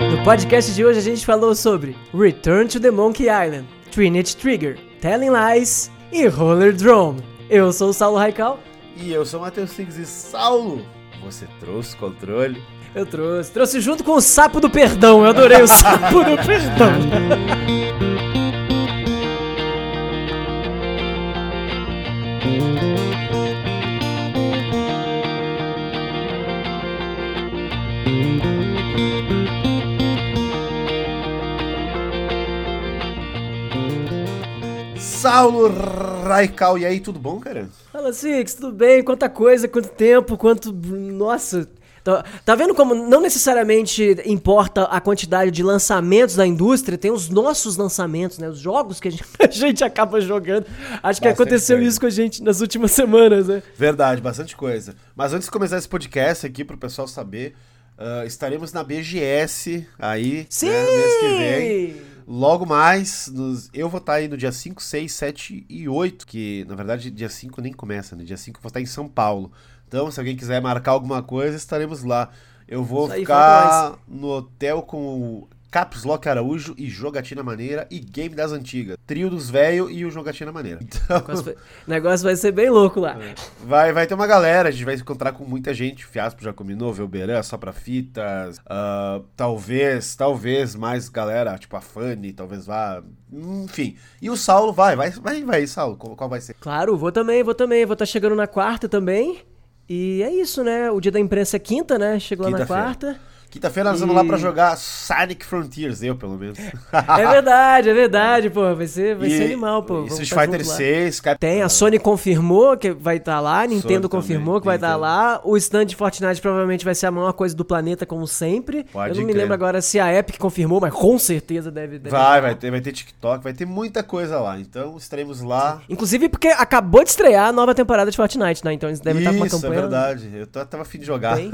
No podcast de hoje a gente falou sobre Return to the Monkey Island, Trinity Trigger, Telling Lies e Roller Drone. Eu sou o Saulo Raical. E eu sou o Matheus Six e Saulo, você trouxe controle? Eu trouxe. Trouxe junto com o Sapo do Perdão. Eu adorei o Sapo do Perdão. Raical, e aí, tudo bom, cara? Fala, Six, tudo bem? Quanta coisa, quanto tempo, quanto. Nossa. Tá, tá vendo como não necessariamente importa a quantidade de lançamentos da indústria, tem os nossos lançamentos, né? Os jogos que a gente, a gente acaba jogando. Acho que Bastante aconteceu coisa. isso com a gente nas últimas semanas, né? Verdade, bastante coisa. Mas antes de começar esse podcast aqui, pro pessoal saber, ah, estaremos na BGS aí, Sim! né, mês que vem. Logo mais, nos- eu vou estar aí no dia 5, 6, 7 e 8, que na verdade dia 5 nem começa, né? Dia 5 eu vou estar em São Paulo. Então, se alguém quiser marcar alguma coisa, estaremos lá. Eu vou aí, ficar no hotel com o Caps Lock Araújo e Jogatina Maneira e Game das Antigas. Trio dos Velho e o Jogatina Maneira. Então, O negócio vai- o negócio vai ser bem louco lá. Vai, vai ter uma galera, a gente vai se encontrar com muita gente. Fiaspo já combinou, Velberan, só pra fitas. ah, talvez, talvez mais galera, tipo a Fanny, talvez vá. Enfim. E o Saulo vai, vai, vai, vai, Saulo. Qual, vai ser? Claro, vou também, vou também. Vou estar chegando na quarta também. E é isso, né? O dia da imprensa é quinta, né? Chegou lá na quarta. Quinta-feira nós E- vamos lá pra jogar Sonic Frontiers, eu pelo menos. É verdade, é verdade, pô. Vai ser, vai ser animal, pô. E Street tá Fighter junto lá. 6, Cap... Tem, a Sony confirmou que vai estar lá, a Nintendo Sony confirmou também, que vai estar Nintendo. lá. O stand de Fortnite provavelmente vai ser a maior coisa do planeta, como sempre. Pode Eu não me crer. lembro agora se a Epic confirmou, mas com certeza deve. deve Vai, estar. vai ter, vai ter TikTok, vai ter muita coisa lá. Então estaremos lá. Inclusive porque acabou de estrear a nova temporada de Fortnite, né? Então eles devem estar com uma Isso, campanha. é verdade. Eu tava afim de jogar.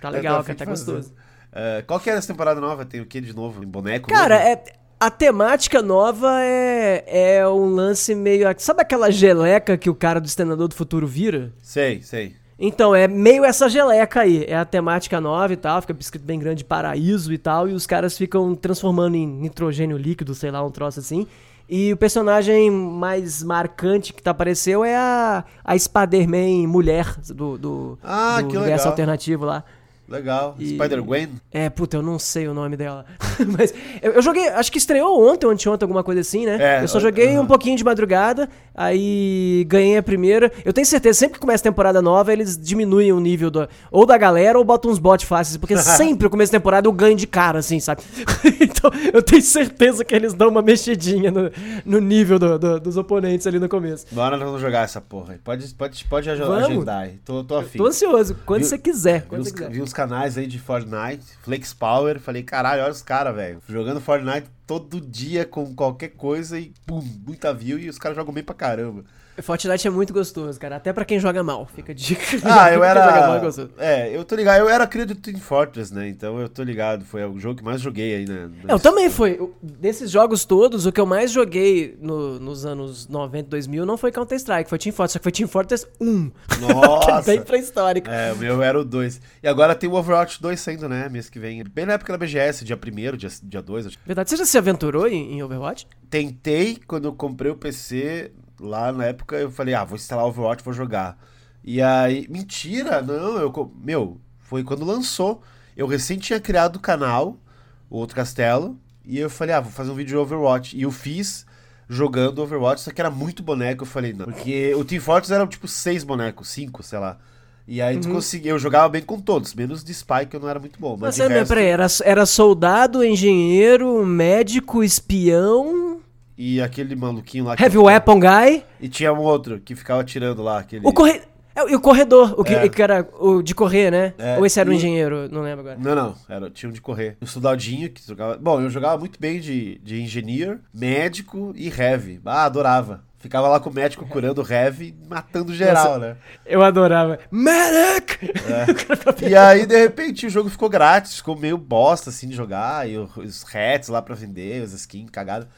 Tá legal, cara, tá gostoso. É, qual que é essa temporada nova? Tem o que de novo? Em boneco? Cara, novo? é, a temática nova é, é um lance meio. Sabe aquela geleca que o cara do Exterminador do Futuro vira? Sei, sei. Então, é meio essa geleca aí. É a temática nova e tal, fica escrito bem grande paraíso e tal, e os caras ficam transformando em nitrogênio líquido, sei lá, um troço assim. E o personagem mais marcante que tá apareceu é a, a Spider-Man mulher do, do, Ah, do que universo legal. alternativo lá. Legal. E- Spider-Gwen? É, puta, eu não sei o nome dela. Mas eu, eu joguei, acho que estreou ontem ou anteontem, alguma coisa assim, né? É, eu só joguei aham. um pouquinho de madrugada, aí ganhei a primeira. Eu tenho certeza, sempre que começa temporada nova, eles diminuem o nível do, ou da galera ou botam uns bots fáceis, porque sempre no começo da temporada eu ganho de cara, assim, sabe? então eu tenho certeza que eles dão uma mexidinha no, no nível do- do- dos oponentes ali no começo. Bora nós vamos jogar essa porra. Pode, pode, pode ag- Vamos. agendar aí. Tô, tô afim. Tô ansioso, quando Viu- você quiser. Quando uns, você quiser. vi uns canais aí de Fortnite, Flex Power, falei, caralho, olha os caras, velho. Jogando Fortnite todo dia com qualquer coisa e pum, muita view e os caras jogam bem pra caramba. Fortnite é muito gostoso, cara. Até pra quem joga mal, fica a dica. Ah, eu é era. gostoso. É, eu tô ligado. Eu era cria do Team Fortress, né? Então eu tô ligado. Foi o jogo que mais joguei aí, né? Eu também foi. Desses jogos todos, o que eu mais joguei no- nos anos 90, 2000 não foi Counter-Strike, foi Team Fortress, só que foi Team Fortress 1. Nossa! Bem pré-histórico. É, o meu era o 2. E agora tem o Overwatch 2 saindo, né? Mês que vem. Bem na época da BGS, dia 1 dia, dia 2. acho. Verdade, você já se aventurou em, em Overwatch? Tentei, quando eu comprei o PC, lá na época, eu falei, ah, vou instalar o Overwatch, vou jogar. E aí, mentira, não, eu. Meu, foi quando lançou. Eu recém tinha criado o canal, o Outro Castelo, e eu falei, ah, vou fazer um vídeo de Overwatch. E eu fiz jogando Overwatch, só que era muito boneco. Eu falei, não. Porque o Team Fortress era tipo seis bonecos, cinco, sei lá. E aí tu conseguia, eu jogava bem com todos, menos de Spy, que eu não era muito bom. Mas Mas resto, peraí, era, era soldado, engenheiro, médico, espião, E aquele maluquinho lá. que- heavy weapon guy, E tinha um outro que ficava atirando lá, aquele. o corre... é, E o corredor, o que, É. que era o de correr, né? É, Ou esse era o e- engenheiro, não lembro agora. Não, não, era, tinha um de correr. O soldadinho que jogava. Bom, eu jogava muito bem de, de engineer, médico e heavy. Ah, adorava. Ficava lá com o médico curando o heavy, matando geral, Nossa. né? Eu adorava. Medic! E aí, de repente, o jogo ficou grátis, ficou meio bosta, assim, de jogar, e os hats lá pra vender, os skins cagados.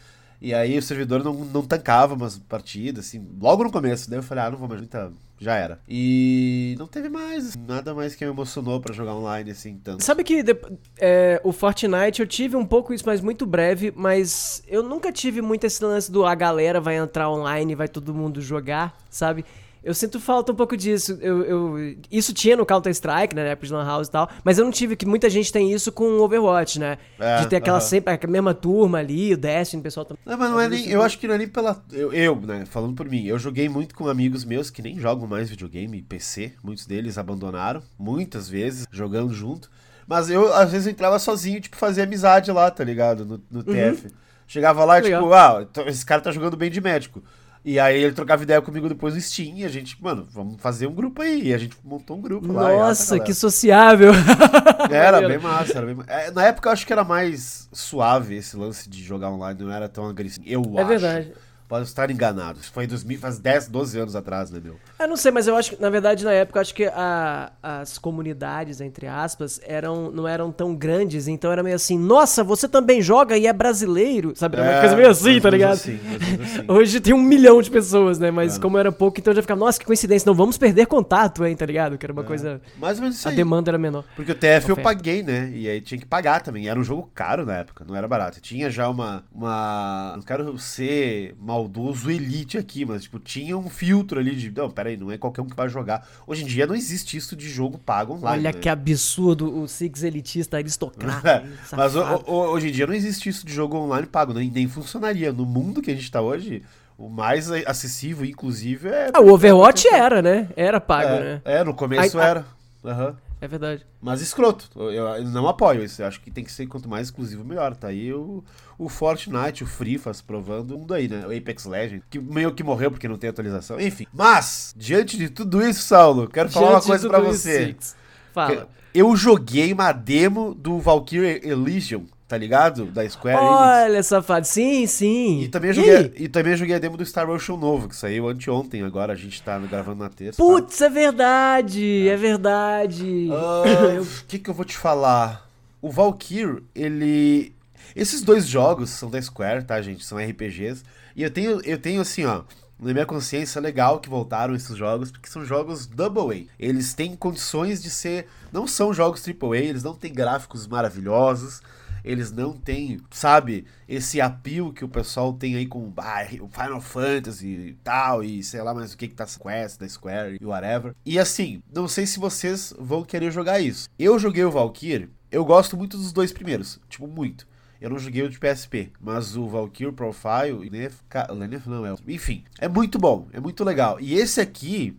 E aí o servidor não, não tancava umas partidas, assim, logo no começo. Daí eu falei, ah, não vou mais, muita já era. E não teve mais, nada mais que me emocionou pra jogar online, assim, tanto. Sabe que de- é, o Fortnite eu tive um pouco isso, mas muito breve, mas eu nunca tive muito esse lance do a galera vai entrar online vai todo mundo jogar, sabe? Eu sinto falta um pouco disso. Eu, eu- isso tinha no Counter-Strike, né, na época de Lan House e tal, mas eu não tive, que muita gente tem isso com o Overwatch, né? É, de ter aquela aham. sempre, a mesma turma ali, o Destiny, o pessoal também. Não, mas não é nem. Eu acho que não é nem pela. Eu, eu, né, falando por mim, eu joguei muito com amigos meus que nem jogam mais videogame, PC. Muitos deles abandonaram, muitas vezes, jogando junto. Mas eu, às vezes, eu entrava sozinho, tipo, fazia amizade lá, tá ligado? No, no TF. Chegava lá e, Legal. tipo, ah, esse cara tá jogando bem de médico. E aí ele trocava ideia comigo depois no Steam e a gente, mano, vamos fazer um grupo aí. E a gente montou um grupo lá. ah, tá, Nossa, que sociável. Era bem massa, era bem é, Na época eu acho que era mais suave esse lance de jogar online, não era tão agressivo. Eu É acho. verdade. Pode estar enganado. Isso foi em 2000, faz 10, 12 anos atrás, né, meu? Eu não sei, mas eu acho que, na verdade, na época, eu acho que a- as comunidades, entre aspas, eram, não eram tão grandes, então era meio assim, nossa, você também joga e é brasileiro, sabe? Era uma É, coisa meio assim, tá ligado? assim, assim. Hoje tem um milhão de pessoas, né? Mas É. como era pouco, então eu já ficava, nossa, que coincidência, não vamos perder contato, hein, tá ligado? Que era uma coisa. Mais ou menos isso A aí. demanda era menor. Porque o TF eu Oferta. paguei, né? E aí tinha que pagar também. Era um jogo caro na época, não era barato. Tinha já uma. uma... Não quero ser maldoso elite aqui, mas tipo, tinha um filtro ali de. Não, peraí, não é qualquer um que vai jogar. Hoje em dia não existe isso de jogo pago online. Olha né? que absurdo o Six elitista aristocrata. É, Mas o- o- hoje em dia não existe isso de jogo online pago, nem, nem funcionaria. No mundo que a gente tá hoje, o mais a- acessível, inclusive, é. Ah, o Overwatch era, né? Era pago, é, né? é, no começo era. Aham. É verdade. Mas escroto. Eu, eu não apoio isso. Eu acho que tem que ser quanto mais exclusivo, melhor. Tá aí o, o Fortnite, o Free Faz provando um daí, né? O Apex Legends, que meio que morreu porque não tem atualização. Enfim. Mas, diante de tudo isso, Saulo, quero falar uma Diante coisa isso, você. Six, Fala. Eu joguei uma demo do Valkyrie Elysium, tá ligado? Da Square Enix. Olha, safado. Sim, sim. E também, E joguei, aí? e também joguei a demo do Star Ocean novo, que saiu anteontem, agora a gente tá gravando na terça. Putz, é verdade, é verdade. Ah, O que, que eu vou te falar? O Valkyrie, ele. Esses dois jogos são da Square, tá, gente? São RPGs. E eu tenho, eu tenho assim, ó. Na minha consciência, legal que voltaram esses jogos, porque são jogos Double A. Eles têm condições de ser. Não são jogos AAA, eles não têm gráficos maravilhosos. Eles não têm, sabe, esse apelo que o pessoal tem aí com ah, Final Fantasy e tal, e sei lá mais o que que tá Quest da Square e whatever. E assim, não sei se vocês vão querer jogar isso. Eu joguei o Valkyrie, eu gosto muito dos dois primeiros, tipo, muito. Eu não joguei o de PSP, mas o Valkyrie Profile, o Lenef, não é, enfim, é muito bom, é muito legal. E esse aqui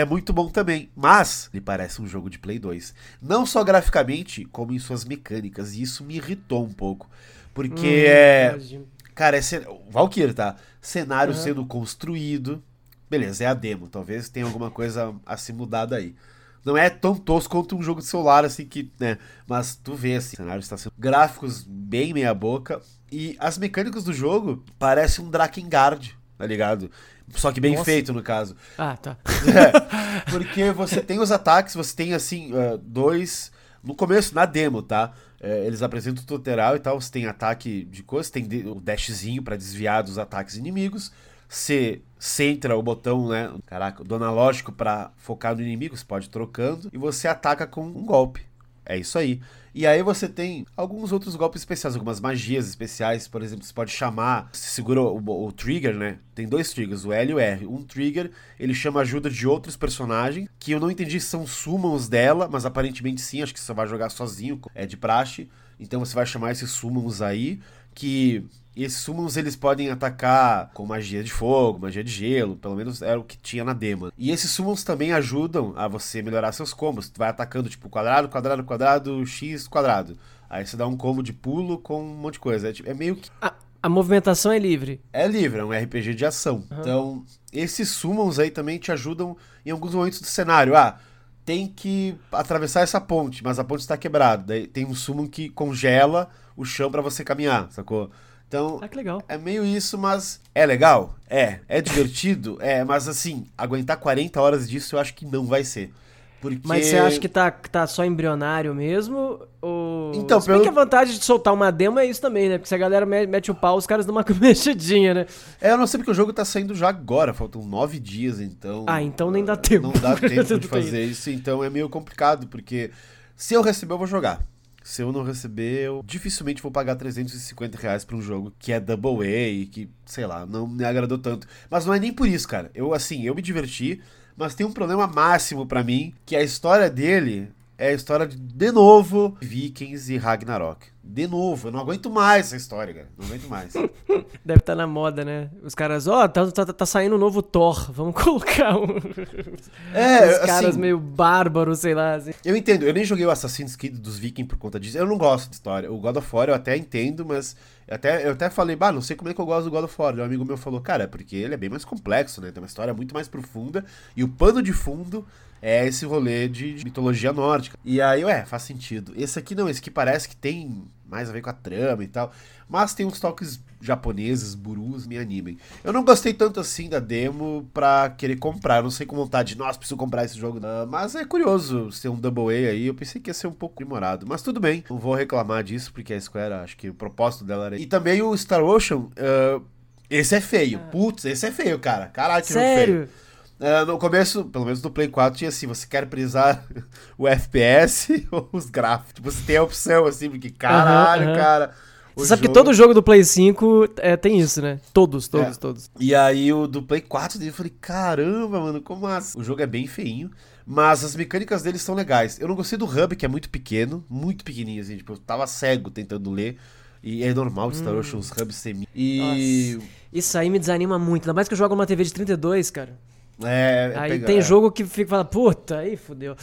é muito bom também, mas ele parece um jogo de Play 2. Não só graficamente, como em suas mecânicas, e isso me irritou um pouco. Porque Hum, é. imagino. Cara, é cen... Valkyrie, tá? Cenário Aham. sendo construído. Beleza, é a demo. Talvez tenha alguma coisa a se mudar daí. Não é tão tosco quanto um jogo de celular, assim, que, né? Mas tu vê, assim, o cenário está sendo... Gráficos bem meia boca. E as mecânicas do jogo parecem um Drakengard, tá ligado? Só que bem Nossa. feito, no caso. Ah, tá. É, porque você tem os ataques, você tem assim, ah, dois. No começo, na demo, tá? É, eles apresentam o tutorial e tal. Você tem ataque de coisa, tem o dashzinho pra desviar dos ataques inimigos. Você centra o botão, né? Caraca, do analógico pra focar no inimigo, você pode ir trocando. E você ataca com um golpe. É isso aí. E aí você tem alguns outros golpes especiais, algumas magias especiais, por exemplo, você pode chamar, você segura o, o trigger, né? Tem dois triggers, o L e o R. Um trigger, ele chama ajuda de outros personagens, que eu não entendi se são summons dela, mas aparentemente sim, acho que você vai jogar sozinho, é de praxe. Então você vai chamar esses summons aí, que esses summons eles podem atacar com magia de fogo, magia de gelo, pelo menos era o que tinha na demo. E esses summons também ajudam a você melhorar seus combos. Tu vai atacando tipo quadrado, quadrado, quadrado, X, quadrado. Aí você dá um combo de pulo com um monte de coisa. É, tipo- é meio que. A, a movimentação é livre. É livre, é um RPG de ação. Então, esses summons aí também te ajudam em alguns momentos do cenário. Ah, tem que atravessar essa ponte, mas a ponte está quebrada. Daí tem um summon que congela o chão pra você caminhar, sacou? Então, Ah, que legal. é meio isso, mas é legal? É. É divertido? É, mas assim, aguentar 40 horas disso eu acho que não vai ser. Porque... Mas você acha que tá, tá só embrionário mesmo? Ou. Então, Se bem pelo- que a vantagem de soltar uma demo é isso também, né? Porque se a galera me- mete o pau, os caras dão uma mexidinha, né? É, eu não sei porque o jogo tá saindo já agora, faltam nove dias, então. Ah, então nem dá tempo. Não dá tempo de fazer isso, então é meio complicado, porque se eu receber, eu vou jogar. Se eu não receber, eu dificilmente vou pagar 350 reais pra um jogo que é Double A e que, sei lá, não me agradou tanto. Mas não é nem por isso, cara. Eu, assim, eu me diverti, mas tem um problema máximo pra mim, que a história dele é a história de, de novo, Vikings e Ragnarok. De novo, eu não aguento mais essa história, cara. Não aguento mais. Deve estar na moda, né? Os caras, ó, tá, tá, tá saindo um novo Thor, vamos colocar um. É, Os caras assim, meio bárbaros, sei lá. Assim. Eu entendo, eu nem joguei o Assassin's Creed dos Vikings por conta disso. Eu não gosto de história. O God of War eu até entendo, mas eu até, eu até falei, bah, não sei como é que eu gosto do God of War. E um amigo meu falou, cara, é porque ele é bem mais complexo, né? Tem uma história muito mais profunda. E o pano de fundo é esse rolê de, de mitologia nórdica. E aí, ué, faz sentido. Esse aqui não, esse aqui parece que tem mais a ver com a trama e tal. Mas tem uns toques japoneses, burus, me animem. Eu não gostei tanto assim da demo pra querer comprar. Eu não sei com vontade, nossa, preciso comprar esse jogo. Não. Mas é curioso ser um Double A aí. Eu pensei que ia ser um pouco demorado. Mas tudo bem, não vou reclamar disso, porque a Square, acho que o propósito dela era. E também o Star Ocean. ah, esse é feio. Putz, esse é feio, cara. Caralho, que jogo feio. Ah, no começo, pelo menos no Play 4, tinha assim: você quer prisar o FPS ou os gráficos? Tipo, você tem a opção assim, porque caralho, Aham, aham. cara. Você sabe que todo jogo do Play 5 é, tem isso, né? Todos, todos, É. todos. E aí o do Play 4 dele, eu falei, caramba, mano, como assim? O jogo é bem feinho, mas as mecânicas dele são legais. Eu não gostei do hub, que é muito pequeno, muito pequenininho, assim, tipo, eu tava cego tentando ler. E é normal de Star Hum. Ocean, os hubs semi. E. Isso aí me desanima muito. Ainda mais que eu jogo numa TV de 32, cara. É, é aí pega- tem é. jogo que fica falando, puta, aí fudeu.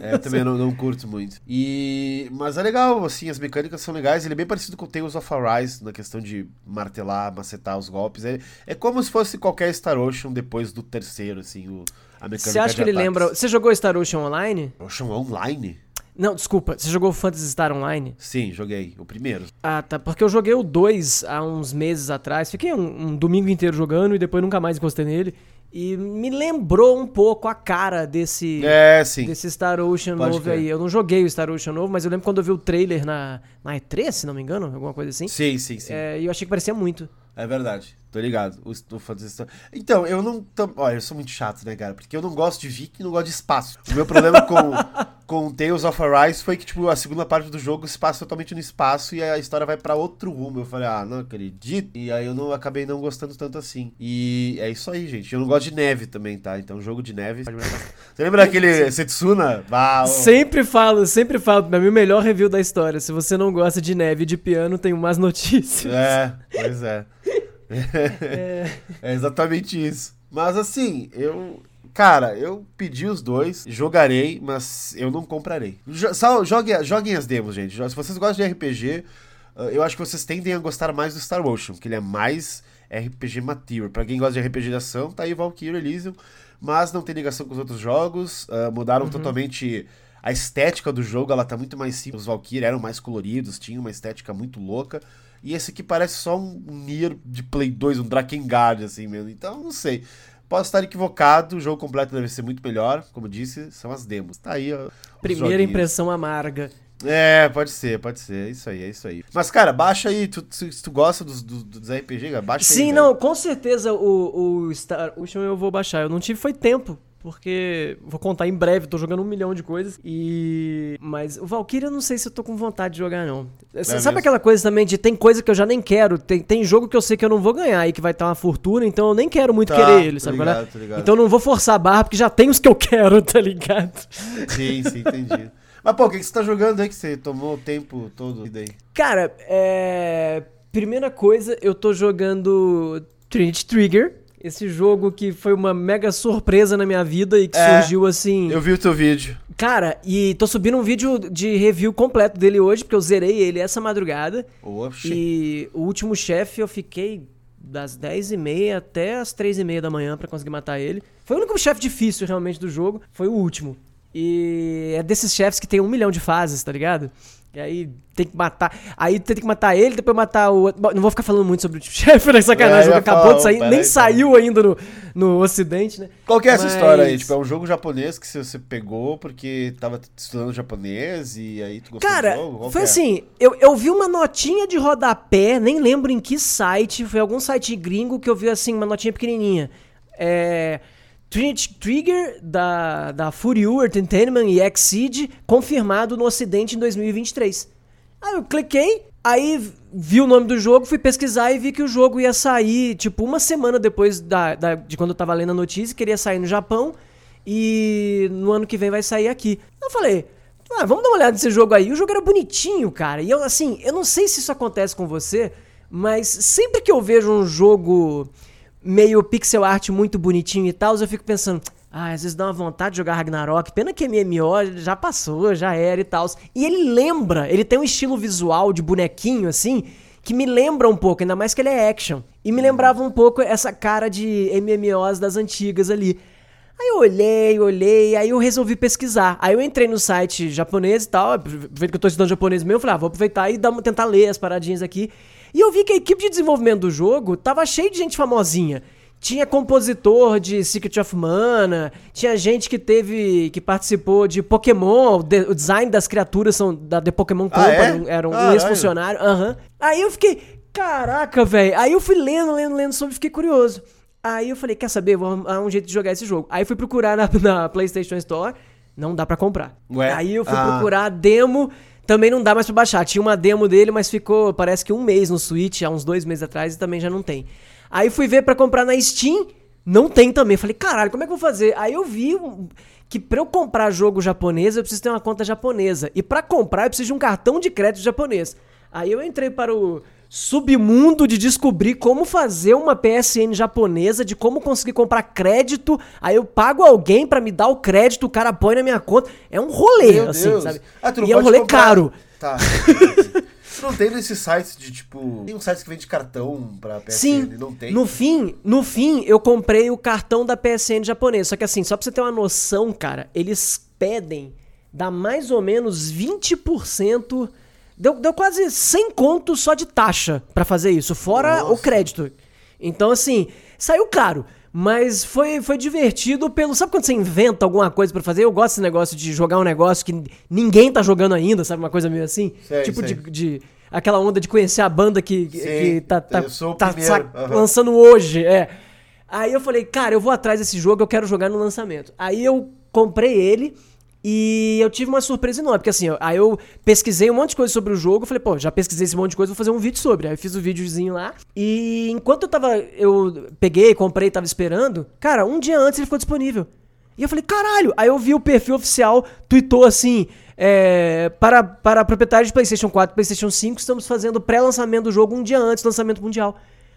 É, eu também não, não curto muito. E mas é legal, assim, as mecânicas são legais. Ele é bem parecido com o Tales of Arise na questão de martelar, macetar os golpes. É, é como se fosse qualquer Star Ocean depois do terceiro, assim, o, a mecânica Você acha que ele ataques. lembra. Você jogou Star Ocean Online? Ocean Online? Não, desculpa. Você jogou Phantasy Star Online? Sim, joguei. O primeiro. Ah, tá. Porque eu joguei o 2 há uns meses atrás. Fiquei um, um domingo inteiro jogando e depois nunca mais encostei nele. E me lembrou um pouco a cara desse. É, sim. Desse Star Ocean Pode novo crer. aí. Eu não joguei o Star Ocean novo, mas eu lembro quando eu vi o trailer na, na E3, se não me engano, alguma coisa assim. Sim, sim, sim. É, e eu achei que parecia muito. É verdade, tô ligado. O, o Phantasy Star... Então, eu não. Tam... Olha, eu sou muito chato, né, cara? Porque eu não gosto de Viking e não gosto de espaço. O meu problema com, com Tales of Arise foi que, tipo, a segunda parte do jogo se passa totalmente no espaço e a história vai pra outro rumo. Eu falei, ah, não acredito. E aí eu não acabei não gostando tanto assim. E é isso aí, gente. Eu não gosto de neve também, tá? Então, jogo de neve. Você lembra daquele Setsuna? Bah, ô. Sempre falo, sempre falo. Pra mim, o melhor review da história. Se você não gosta de neve e de piano, tem umas notícias. É, pois é. É exatamente isso. Mas assim, eu. Cara, eu pedi os dois, jogarei, mas eu não comprarei. Jo só joguem, joguem as demos, gente. Se vocês gostam de RPG, uh, eu acho que vocês tendem a gostar mais do Star Ocean, que ele é mais RPG mature. Pra quem gosta de RPG de ação, tá aí Valkyrie Elysium, mas não tem ligação com os outros jogos. uh, mudaram totalmente a estética do jogo, ela tá muito mais simples. Os Valkyrie eram mais coloridos, tinham uma estética muito louca. E esse aqui parece só um Nier de Play 2, um Drakengard, assim mesmo. Então, não sei. Posso estar equivocado, o jogo completo deve ser muito melhor. Como disse, são as demos. Tá aí, ó. Primeira joguinhos. impressão amarga. É, pode ser, pode ser. É isso aí, é isso aí. Mas, cara, baixa aí. Tu, se, se tu gosta dos, dos, dos RPG, cara, baixa aí. Sim, velho. não, com certeza o, o Star Ocean eu vou baixar. Eu não tive foi tempo. Porque vou contar em breve, tô jogando um milhão de coisas. E. Mas o Valkyrie eu não sei se eu tô com vontade de jogar, não. Sabe mesmo? aquela coisa também de tem coisa que eu já nem quero? Tem, tem jogo que eu sei que eu não vou ganhar e que vai estar uma fortuna, então eu nem quero muito Tá, querer ele, sabe? é? ligado, ligado. Então eu não vou forçar a barra porque já tem os que eu quero, tá ligado? Sim, sim, entendi. Mas, pô, o que, que você tá jogando aí que você tomou o tempo todo daí? Cara, é. Primeira coisa, eu tô jogando Trinity Trigger. Esse jogo que foi uma mega surpresa na minha vida e que É, surgiu assim. Eu vi o teu vídeo. Cara, e tô subindo um vídeo de review completo dele hoje, porque eu zerei ele essa madrugada. Oxi. E o último chefe eu fiquei das 10h30 até as 3h30 da manhã pra conseguir matar ele. Foi o único chefe difícil realmente do jogo, foi o último. E é desses chefes que tem um milhão de fases, tá ligado? E aí tem que matar. Aí tem que matar ele, depois matar o outro. Bom, Não vou ficar falando muito sobre o chefe, né? Sacanagem. É, o jogo acabou falar, de sair, nem peraí. saiu ainda no, no ocidente, né? Qual que é essa Mas- história aí? Tipo, é um jogo japonês que você pegou porque tava estudando japonês e aí tu gostou Cara, do jogo? Qual foi é? assim, eu, eu vi uma notinha de rodapé, nem lembro em que site, foi algum site gringo que eu vi assim, uma notinha pequenininha. É. Trinity Trigger da, da Furyu Entertainment e Exceed confirmado no ocidente em 2023. Aí eu cliquei, aí vi o nome do jogo, fui pesquisar e vi que o jogo ia sair, tipo, uma semana depois da, da- de quando eu tava lendo a notícia, que ele ia sair no Japão e no ano que vem vai sair aqui. Eu falei, ah, vamos dar uma olhada nesse jogo aí. O jogo era bonitinho, cara. E eu, assim, eu não sei se isso acontece com você, mas sempre que eu vejo um jogo meio pixel art muito bonitinho e tal, eu fico pensando, ah, às vezes dá uma vontade de jogar Ragnarok. Pena que MMO já passou, já era e tal. E ele lembra, ele tem um estilo visual de bonequinho assim, que me lembra um pouco, ainda mais que ele é action. E me lembrava um pouco essa cara de MMOs das antigas ali. Aí eu olhei, olhei, aí eu resolvi pesquisar. Aí eu entrei no site japonês e tal, aproveitando que eu tô estudando japonês mesmo, eu falei, ah, vou aproveitar e dar tentar ler as paradinhas aqui. E eu vi que a equipe de desenvolvimento do jogo tava cheio de gente famosinha. Tinha compositor de Secret of Mana, tinha gente que teve, que participou de Pokémon, o, de- o design das criaturas são da The Pokémon Ah, é? Company, era um Caralho. ex-funcionário, aham. Aí eu fiquei, caraca, velho. Aí eu fui lendo, lendo, lendo sobre, fiquei curioso. Aí eu falei, quer saber, vou arrumar um jeito de jogar esse jogo. Aí fui procurar na, na PlayStation Store, não dá pra comprar. Ué? Aí eu fui Ah. procurar a demo, também não dá mais pra baixar. Tinha uma demo dele, mas ficou, parece que um mês no Switch, há uns dois meses atrás, e também já não tem. Aí fui ver pra comprar na Steam, não tem também. Falei, caralho, como é que eu vou fazer? Aí eu vi que pra eu comprar jogo japonês, eu preciso ter uma conta japonesa. E pra comprar, eu preciso de um cartão de crédito japonês. Aí eu entrei para o submundo de descobrir como fazer uma PSN japonesa, de como conseguir comprar crédito. Aí eu pago alguém pra me dar o crédito, o cara põe na minha conta. É um rolê, Meu assim, Deus. sabe? Ah, e é um rolê comprar- caro. Tá. não tem nesses sites de tipo. Tem um site que vende cartão pra PSN, Sim, não tem? no fim, no fim, eu comprei o cartão da PSN japonês. Só que assim, só pra você ter uma noção, cara, eles pedem, dá mais ou menos 20%. Deu, deu quase 100 contos só de taxa pra fazer isso, fora o Nossa. crédito. Então, assim, saiu caro. Mas foi, foi divertido pelo. Sabe quando você inventa alguma coisa pra fazer? Eu gosto desse negócio de jogar um negócio que ninguém tá jogando ainda, sabe? Uma coisa meio assim. Sei, tipo sei. De, de. Aquela onda de conhecer a banda que, Sim, que tá, tá, o tá aham. lançando hoje, é. Aí eu falei, cara, eu vou atrás desse jogo, eu quero jogar no lançamento. Aí eu comprei ele e eu tive uma surpresa enorme, porque assim, aí eu pesquisei um monte de coisa sobre o jogo, falei, pô, já pesquisei esse monte de coisa, vou fazer um vídeo sobre. Aí eu fiz o videozinho lá e enquanto eu tava, eu peguei, comprei, tava esperando, cara, um dia antes ele ficou disponível. E eu falei, caralho! Aí eu vi o perfil oficial, tweetou assim: é, para, para proprietários de PlayStation 4 e PlayStation 5, estamos fazendo o pré-lançamento do jogo um dia antes do lançamento mundial.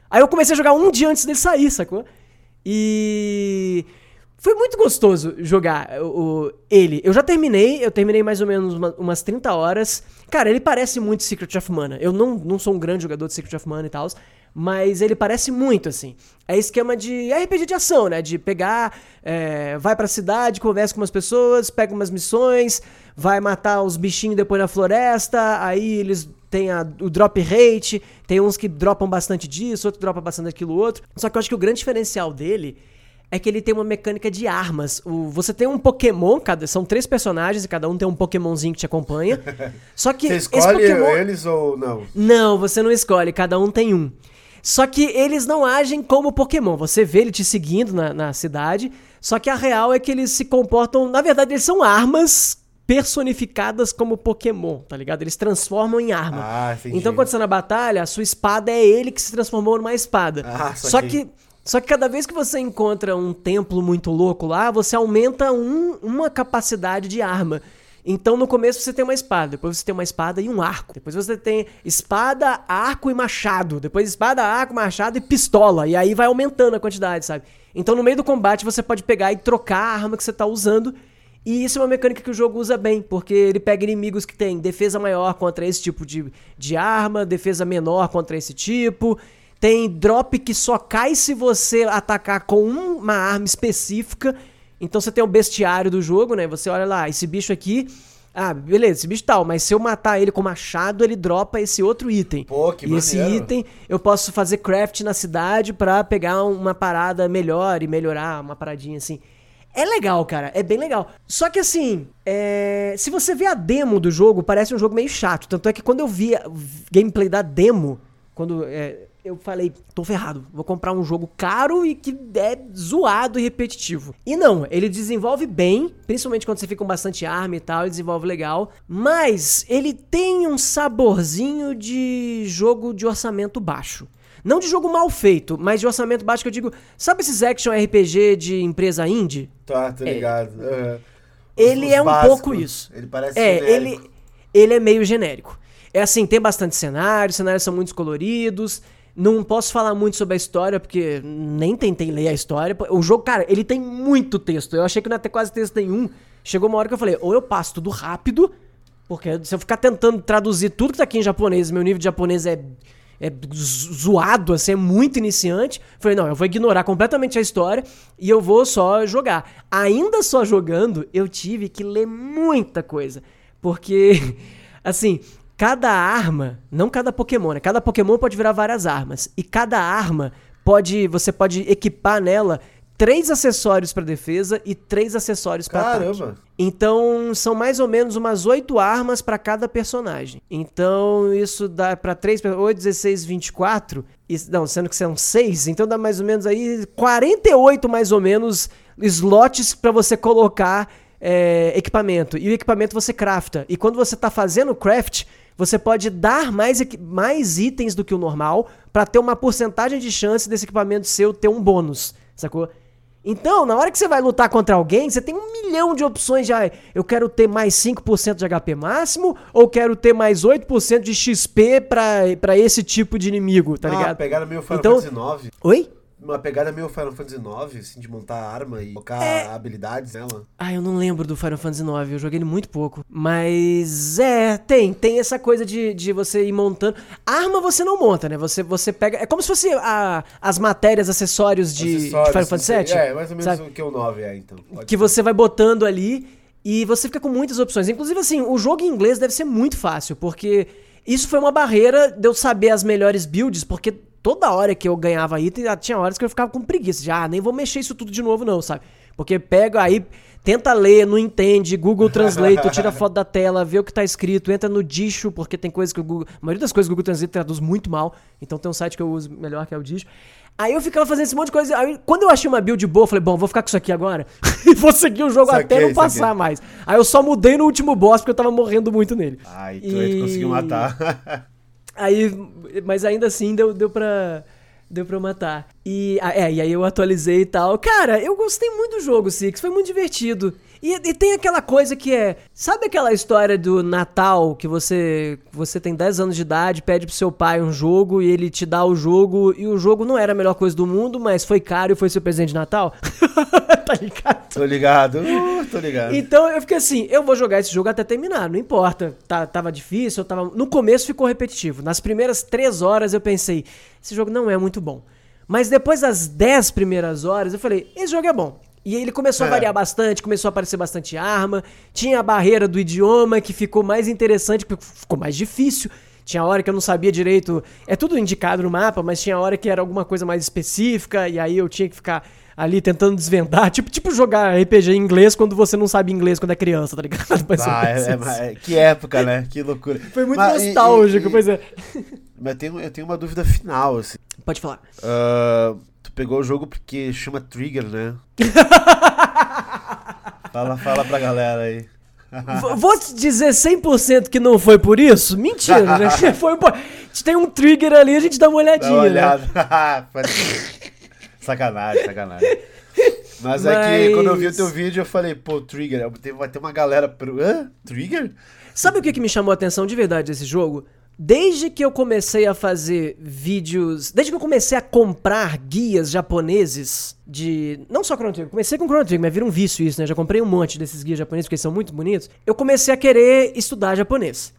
Aí eu comecei a jogar um dia antes dele sair, sacou? E. Foi muito gostoso jogar o, o- ele. Eu já terminei, eu terminei mais ou menos uma- umas 30 horas. Cara, ele parece muito Secret of Mana. Eu não, não sou um grande jogador de Secret of Mana e tal, mas ele parece muito, assim. É esquema de RPG de ação, né? De pegar, é, vai pra cidade, conversa com umas pessoas, pega umas missões, vai matar os bichinhos depois na floresta, aí eles têm a- o drop rate, tem uns que dropam bastante disso, outro dropa bastante daquilo outro. Só que eu acho que o grande diferencial dele é que ele tem uma mecânica de armas. O- você tem um Pokémon, cada, são três personagens e cada um tem um Pokémonzinho que te acompanha. Só que Você escolhe Pokémon. eles ou não? Não, você não escolhe, cada um tem um. Só que eles não agem como Pokémon. Você vê ele te seguindo na, na cidade, só que a real é que eles se comportam. Na verdade, eles são armas personificadas como Pokémon, tá ligado? Eles transformam em arma. Ah, então, quando você tá na batalha, a sua espada é ele que se transformou numa espada. Ah, só saquei. que. Só que cada vez que você encontra um templo muito louco lá, você aumenta um- uma capacidade de arma. Então no começo você tem uma espada, depois você tem uma espada e um arco. Depois você tem espada, arco e machado. Depois espada, arco, machado e pistola. E aí vai aumentando a quantidade, sabe? Então no meio do combate você pode pegar e trocar a arma que você tá usando. E isso é uma mecânica que o jogo usa bem, porque ele pega inimigos que têm defesa maior contra esse tipo de, de arma, defesa menor contra esse tipo. Tem drop que só cai se você atacar com uma arma específica. Então você tem o bestiário do jogo, né? Você olha lá, esse bicho aqui. Ah, beleza, esse bicho tal, mas se eu matar ele com machado, ele dropa esse outro item. Pô, que e esse item eu posso fazer craft na cidade pra pegar uma parada melhor e melhorar uma paradinha assim. É legal, cara, é bem legal. Só que assim, é, se você vê a demo do jogo, parece um jogo meio chato. Tanto é que quando eu vi gameplay da demo, quando é, eu falei, tô ferrado, vou comprar um jogo caro e que é zoado e repetitivo. E não, ele desenvolve bem, principalmente quando você fica com bastante arma e tal, ele desenvolve legal, mas ele tem um saborzinho de jogo de orçamento baixo. Não de jogo mal feito, mas de orçamento baixo que eu digo, sabe esses action RPG de empresa indie? Tá, tô ligado. Aham. Ele Os é um básicos. pouco isso. Ele parece É, genérico. ele, ele é meio genérico. É assim, tem bastante cenário, os cenários são muito coloridos. Não posso falar muito sobre a história, porque nem tentei ler a história. O jogo, cara, ele tem muito texto. Eu achei que não ia ter quase texto nenhum. Chegou uma hora que eu falei, ou eu passo tudo rápido, porque se eu ficar tentando traduzir tudo que tá aqui em japonês, meu nível de japonês é, é zo- zoado, assim, é muito iniciante. Falei, não, eu vou ignorar completamente a história e eu vou só jogar. Ainda só jogando, eu tive que ler muita coisa. Porque, assim, cada arma, não cada Pokémon, né? Cada Pokémon pode virar várias armas. E cada arma pode. Você pode equipar nela três acessórios pra defesa e três acessórios pra ataque. Então, são mais ou menos umas 8 armas pra cada personagem. Então, isso dá pra 3, 8, 16, 24. E, não, sendo que são 6, então dá mais ou menos aí 48 mais ou menos slots pra você colocar é, equipamento. E o equipamento você crafta. E quando você tá fazendo craft, você pode dar mais, mais itens do que o normal pra ter uma porcentagem de chance desse equipamento seu ter um bônus, sacou? Então, na hora que você vai lutar contra alguém, você tem um milhão de opções de, ah, eu quero ter mais 5% de HP máximo, ou quero ter mais 8% de XP pra, pra esse tipo de inimigo, tá ah, ligado? pegada meio Final Então- Fantasy. Oi? Uma pegada meio Final Fantasy IX, assim, de montar arma e colocar É. habilidades nela. Ah, eu não lembro do Final Fantasy IX, eu joguei ele muito pouco. Mas é, tem, tem essa coisa de, de você ir montando. Arma você não monta, né? Você, você pega. É como se fosse a- as matérias, acessórios de, de Acessórios, Final Fantasy assim, VII. É, mais ou menos sabe? o que o 9 é, então. Pode que ser. você vai botando ali e você fica com muitas opções. Inclusive, assim, o jogo em inglês deve ser muito fácil, porque isso foi uma barreira de eu saber as melhores builds, porque toda hora que eu ganhava item, tinha horas que eu ficava com preguiça. Já, ah, nem vou mexer isso tudo de novo, não, sabe? Porque pega aí, tenta ler, não entende, Google Translate, tira foto da tela, vê o que tá escrito, entra no Disho, porque tem coisas que o Google. A maioria das coisas que o Google Translate traduz muito mal. Então tem um site que eu uso melhor, que é o Disho. Aí eu ficava fazendo esse monte de coisa. Aí, quando eu achei uma build boa, eu falei, bom, vou ficar com isso aqui agora. e vou seguir o jogo até não passar saquei. mais. Aí eu só mudei no último boss porque eu tava morrendo muito nele. Ai, tu aí tu conseguiu matar. Aí, mas ainda assim deu, deu pra. Deu pra matar. E, ah, é, e aí eu atualizei e tal. Cara, eu gostei muito do jogo, Six. Foi muito divertido. E, e tem aquela coisa que é. Sabe aquela história do Natal que você você tem 10 anos de idade, pede pro seu pai um jogo e ele te dá o jogo e o jogo não era a melhor coisa do mundo, mas foi caro e foi seu presente de Natal? tá ligado? tô ligado. Uh, tô ligado. Então eu fiquei assim, eu vou jogar esse jogo até terminar, não importa. Tá, tava difícil, tava. No começo ficou repetitivo. Nas primeiras três horas eu pensei, esse jogo não é muito bom. Mas depois das dez primeiras horas, eu falei, esse jogo é bom. E ele começou a É. variar bastante, começou a aparecer bastante arma, tinha a barreira do idioma que ficou mais interessante, porque ficou mais difícil. Tinha hora que eu não sabia direito. É tudo indicado no mapa, mas tinha hora que era alguma coisa mais específica, e aí eu tinha que ficar ali tentando desvendar. Tipo, tipo jogar RPG em inglês quando você não sabe inglês quando é criança, tá ligado? Mais ou Ah, é- é- é- que época, né? Que loucura. Foi muito Mas, nostálgico, e- e- pois é. Mas tenho, eu tenho uma dúvida final, assim. Pode falar. Ah, tu pegou o jogo porque chama Trigger, né? fala, fala pra galera aí. Vou te dizer 100% que não foi por isso? Mentira, né? Foi por... Tem um trigger ali, a gente dá uma Dá olhadinha, uma né? olhada. sacanagem, sacanagem. Mas, é que Mas- quando eu vi o teu vídeo, eu falei, pô, Trigger, vai ter uma galera pro. Hã? Trigger? Sabe o que, que me chamou a atenção de verdade desse jogo? Desde que eu comecei a fazer vídeos. Desde que eu comecei a comprar guias japoneses de. Não só Chrono Trigger, comecei com Chrono Trigger, mas vira um vício isso, né? Já comprei um monte desses guias japoneses porque eles são muito bonitos. Eu comecei a querer estudar japonês.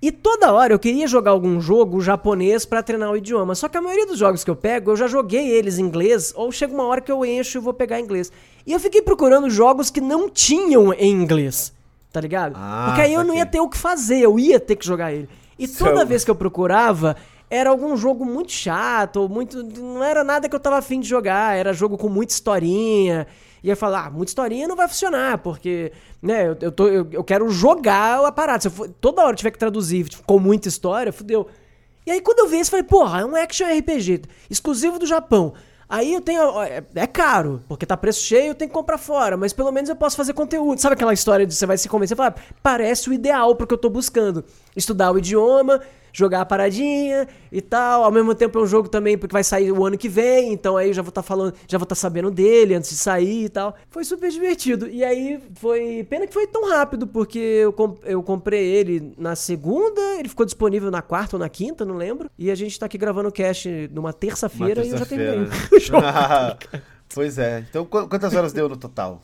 E toda hora eu queria jogar algum jogo japonês pra treinar o idioma. Só que a maioria dos jogos que eu pego, eu já joguei eles em inglês, ou chega uma hora que eu encho e vou pegar inglês. E eu fiquei procurando jogos que não tinham em inglês, tá ligado? Ah, Porque aí eu não ia ter o que fazer, eu ia ter que jogar ele. E toda So- vez que eu procurava, era algum jogo muito chato, ou muito. Não era nada que eu tava afim de jogar, era jogo com muita historinha. E eu falar, ah, muita historinha não vai funcionar, porque, né, eu, eu, tô, eu, eu quero jogar a parada. Se eu for- toda hora eu tiver que traduzir com muita história, fudeu. E aí quando eu vi isso, eu falei, porra, é um action RPG, exclusivo do Japão. Aí eu tenho. É, é caro, porque tá preço cheio, eu tenho que comprar fora, mas pelo menos eu posso fazer conteúdo. Sabe aquela história de você vai se convencer e falar, parece o ideal pro que eu tô buscando. Estudar o idioma, jogar a paradinha e tal. Ao mesmo tempo é um jogo também porque vai sair o ano que vem, então aí eu já vou estar falando, já vou estar sabendo dele antes de sair e tal. Foi super divertido. E aí foi. Pena que foi tão rápido, porque eu, eu comprei ele na segunda, ele ficou disponível na quarta ou na quinta, não lembro. E a gente tá aqui gravando o cast numa Uma terça-feira e eu já terminei. o jogo. pois é. Então, qu- quantas horas deu no total?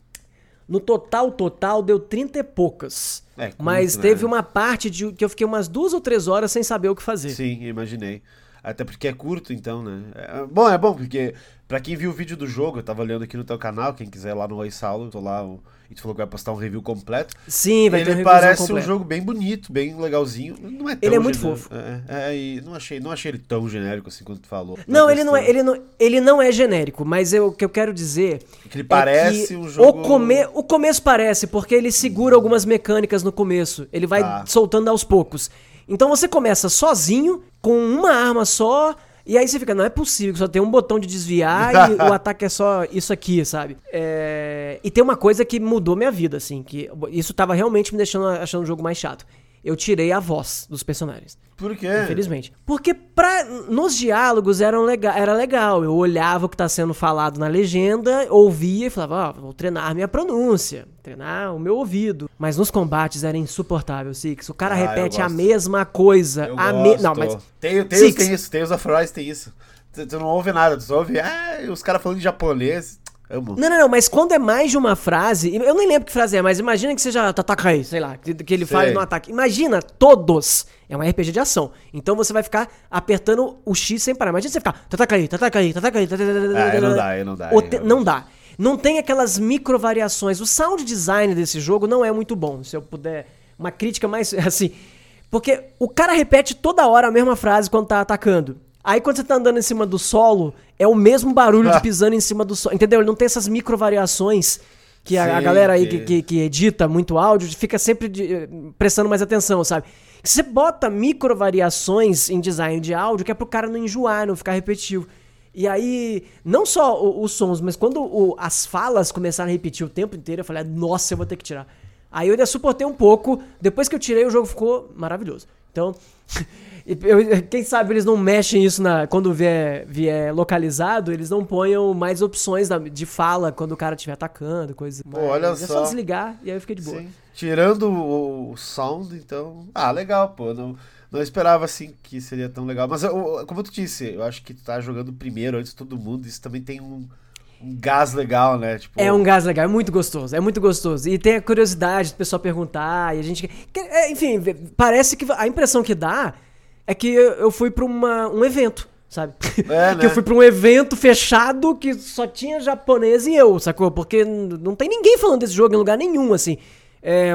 No total, total, deu 30 e poucas. É, Mas teve uma parte de que eu fiquei umas duas ou três horas sem saber o que fazer. Sim, imaginei. Até porque é curto, então, né? É- bom, é bom, porque pra quem viu o vídeo do jogo, eu tava olhando aqui no teu canal, quem quiser lá no Oi Saulo, tô lá, o- e tu falou que vai postar um review completo. Sim, vai ter ele revisão parece completa. um jogo bem bonito, bem legalzinho. Não é tão Ele é muito genérico. fofo. É, é, e não achei, não achei ele tão genérico assim quando tu falou. Não, Na ele não, é, ele, não, ele não é genérico, mas eu- o que eu quero dizer. Que ele é parece que um jogo- O, come, o começo parece, porque ele segura algumas mecânicas no começo. Ele vai Tá. soltando aos poucos. Então você começa sozinho, com uma arma só. E aí você fica, não é possível que só tem um botão de desviar e o ataque é só isso aqui, sabe? É, E tem uma coisa que mudou minha vida, assim, que isso tava realmente me deixando achando o jogo mais chato. Eu tirei a voz dos personagens. Por quê? Infelizmente. Porque pra, nos diálogos eram lega, era legal. Eu olhava o que tá sendo falado na legenda, ouvia e falava, ó, vou treinar minha pronúncia, treinar o meu ouvido. Mas nos combates era insuportável, Six. O cara Ah, repete a mesma coisa. Eu a me... Não, mas. Tem, tem, Six. tem isso, tem os of Rise, tem isso. Tu, tu não ouve nada, tu só ouve, ah, os caras falando em japonês. Amo. Não, não, não, mas quando é mais de uma frase, eu nem lembro que frase é, mas imagina que seja Tatakai, sei lá, que, que ele Sei. fale no ataque. Imagina, todos. É um RPG de ação. Então você vai ficar apertando o X sem parar. Imagina você ficar Tatakai, Tatakai, Tatakai, Tatakai. Ah, aí não dá, aí não dá, O aí te- realmente. Não dá. Não tem aquelas micro variações. O sound design desse jogo não é muito bom. Se eu puder. Uma crítica mais assim. Porque o cara repete toda hora a mesma frase quando tá atacando. Aí quando você tá andando em cima do solo, é o mesmo barulho de pisando em cima do solo. Entendeu? Ele não tem essas micro variações que a, a Sim, galera aí que- que, que- que edita muito áudio fica sempre de- eh, prestando mais atenção, sabe? Você bota micro variações em design de áudio que é pro cara não enjoar, não ficar repetitivo. E aí, não só o- os sons, mas quando o- as falas começaram a repetir o tempo inteiro, eu falei, "Ah, nossa, eu vou ter que tirar. Aí eu ainda suportei um pouco, depois que eu tirei, o jogo ficou maravilhoso. Então, eu- quem sabe eles não mexem isso na, quando vier, vier localizado, eles não ponham mais opções da- de fala quando o cara estiver atacando, coisa. Pô, olha é só só. desligar e aí fiquei de boa. Sim. Tirando o, o sound, então. Ah, legal, pô. Não, não esperava assim que seria tão legal. Mas eu- como tu disse, eu acho que tu tá jogando primeiro antes de todo mundo. Isso também tem um, um gás legal, né? Tipo, É um gás legal, é muito gostoso, é muito gostoso. E tem a curiosidade do pessoal perguntar, e a gente. é, enfim, parece que a impressão que dá é que eu fui pra uma, um evento, sabe? É, que né? eu fui pra um evento fechado que só tinha japonês e eu, sacou? Porque não tem ninguém falando desse jogo em lugar nenhum, assim. É,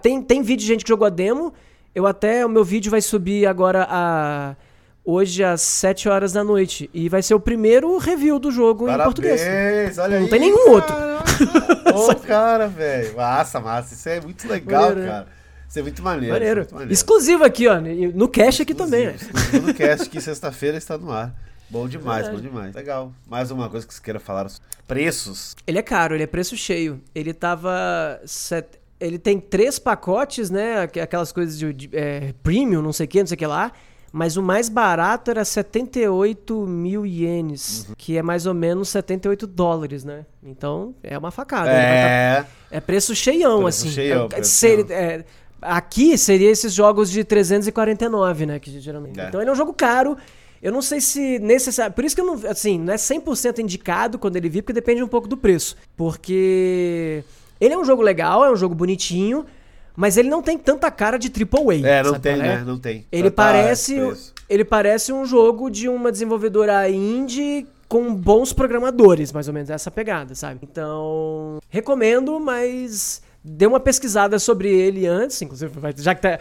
tem, tem vídeo de gente que jogou a demo. Eu até. O meu vídeo vai subir agora a. Hoje às 7 horas da noite. E vai ser o primeiro review do jogo em português. Parabéns, olha Não aí, tem nenhum outro. cara. Ô, cara, velho. Massa, massa. Isso é muito legal, né? cara. Isso é muito maneiro. Maneiro. é muito maneiro. Exclusivo aqui, ó. No cache aqui também. Exclusivo no cast que sexta-feira está no ar. Bom demais, bom demais. Legal. Mais uma coisa que você queira falar. Preços. Ele é caro, ele é preço cheio. Ele tava. set- Ele tem três pacotes, né? aqu- Aquelas coisas de, de, é, premium, não sei o que, não sei o que lá. Mas o mais barato era 78 mil ienes, Uhum. que é mais ou menos 78 dólares, né? Então é uma facada. ele vai tá- É. É preço cheião, Preço assim. cheião, É, preço ser- cheião. é, aqui seria esses jogos de 349, né? Que geralmente. É. Então ele é um jogo caro. Eu não sei se necessário. Por isso que eu não. Assim, não é 100% indicado quando ele vir, porque depende um pouco do preço. Porque ele é um jogo legal, é um jogo bonitinho. Mas ele não tem tanta cara de AAA. É, não tem, é? né? Não tem. Ele Já tá parece, preso. ele parece um jogo de uma desenvolvedora indie com bons programadores, mais ou menos essa pegada, sabe? Então, recomendo, mas dê uma pesquisada sobre ele antes, inclusive, já que tá,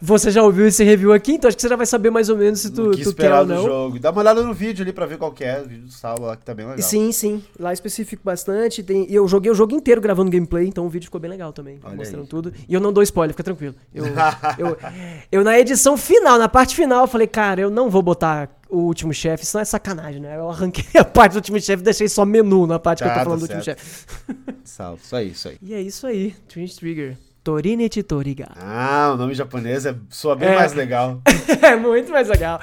você já ouviu esse review aqui, então acho que você já vai saber mais ou menos se tu, que tu quer ou não. jogo. Dá uma olhada no vídeo ali pra ver qual que é. O vídeo do Saulo lá que tá bem legal. Sim, sim. Lá especifico bastante. Tem, e eu joguei o jogo inteiro gravando gameplay, então o vídeo ficou bem legal também. Olha mostrando aí. tudo. E eu não dou spoiler, fica tranquilo. Eu, eu, eu, na edição final, na parte final, eu falei, cara, eu não vou botar o último chefe, senão é sacanagem, né? Eu arranquei a parte do último chefe e deixei só menu na parte que eu Tá, tô tá falando do último chefe. Saulo, isso aí, isso aí. E é isso aí, Twin Trigger. Torinete Toriga. Ah, o nome japonês é, soa bem É. mais legal. é muito mais legal.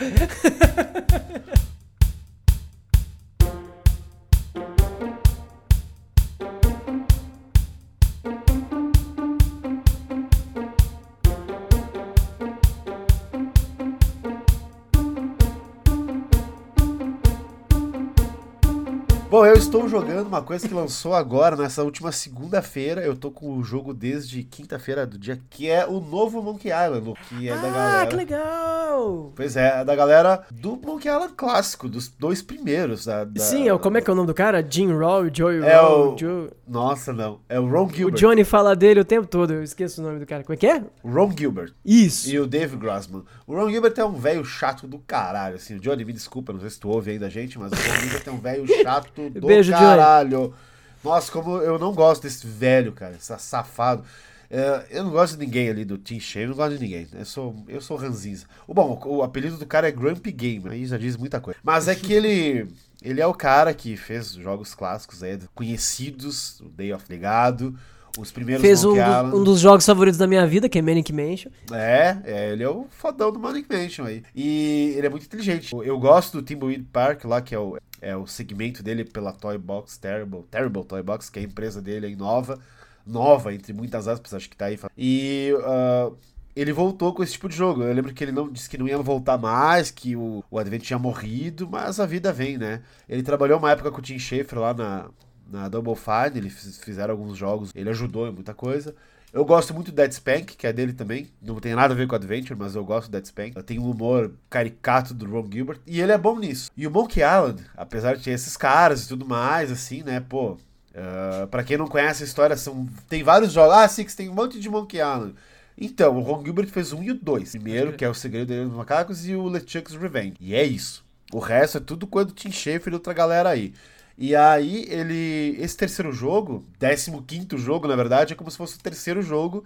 Bom, eu estou jogando uma coisa que lançou agora, nessa última segunda-feira. Eu tô com o jogo desde quinta-feira do dia, que é o novo Monkey Island, que é da ah, galera. que legal! Pois é, é da galera do Monkey Island clássico, dos dois primeiros. Da, da- Sim, é o- como é que é o nome do cara? Jim Raw, Joey É o- Joe... Nossa, não. É o Ron O Gilbert. Johnny fala dele o tempo todo, eu esqueço o nome do cara. Como é que é? Ron Gilbert. Isso. E o Dave Grossman. O Ron Gilbert é um velho chato do caralho, assim. O Johnny, me desculpa, não sei se tu ouve aí da gente, mas o Ron Gilbert é um velho chato do Beijo, Johnny. caralho. Nossa, como eu não gosto desse velho, cara, esse safado. É, eu não gosto de ninguém ali do Team Shane, eu não gosto de ninguém. Eu sou, eu sou ranzinza. O, bom, o, o apelido do cara é Grumpy Game, aí já diz muita coisa. Mas é que ele, ele é o cara que fez jogos clássicos aí, conhecidos, o Day of the Gado, os primeiros Fez um, do- um dos jogos favoritos da minha vida, que é Manic Mansion. É, é, ele é o fodão do Manic Mansion aí. E ele é muito inteligente. Eu gosto do Timbleweed Park lá, que é o, é o segmento dele pela Toy Box Terrible, Terrible Toy Box, que é a empresa dele aí nova. Nova, entre muitas aspas, acho que tá aí. E ah, ele voltou com esse tipo de jogo. Eu lembro que ele não disse que não ia voltar mais, que o, o Advent tinha morrido, mas a vida vem, né? Ele trabalhou uma época com o Tim Schafer lá na, na Double Fine, eles fiz- fizeram alguns jogos, ele ajudou em muita coisa. Eu gosto muito do Dead Spank, que é dele também. Não tem nada a ver com Adventure, mas eu gosto do Dead Spank. Tem um humor caricato do Ron Gilbert. E ele é bom nisso. E o Monkey Island, apesar de ter esses caras e tudo mais, assim, né, pô. Uh, para quem não conhece a história, são, tem vários jogos. Ah, Six, tem um monte de Monkey Island. Então, o Ron Gilbert fez um e o dois. Primeiro, que é o Segredo dele dos Macacos, e o LeChuck's Revenge. E é isso. O resto é tudo quando Tim Schafer e outra galera aí. E aí, ele. Esse terceiro jogo, 15 jogo, na verdade, é como se fosse o terceiro jogo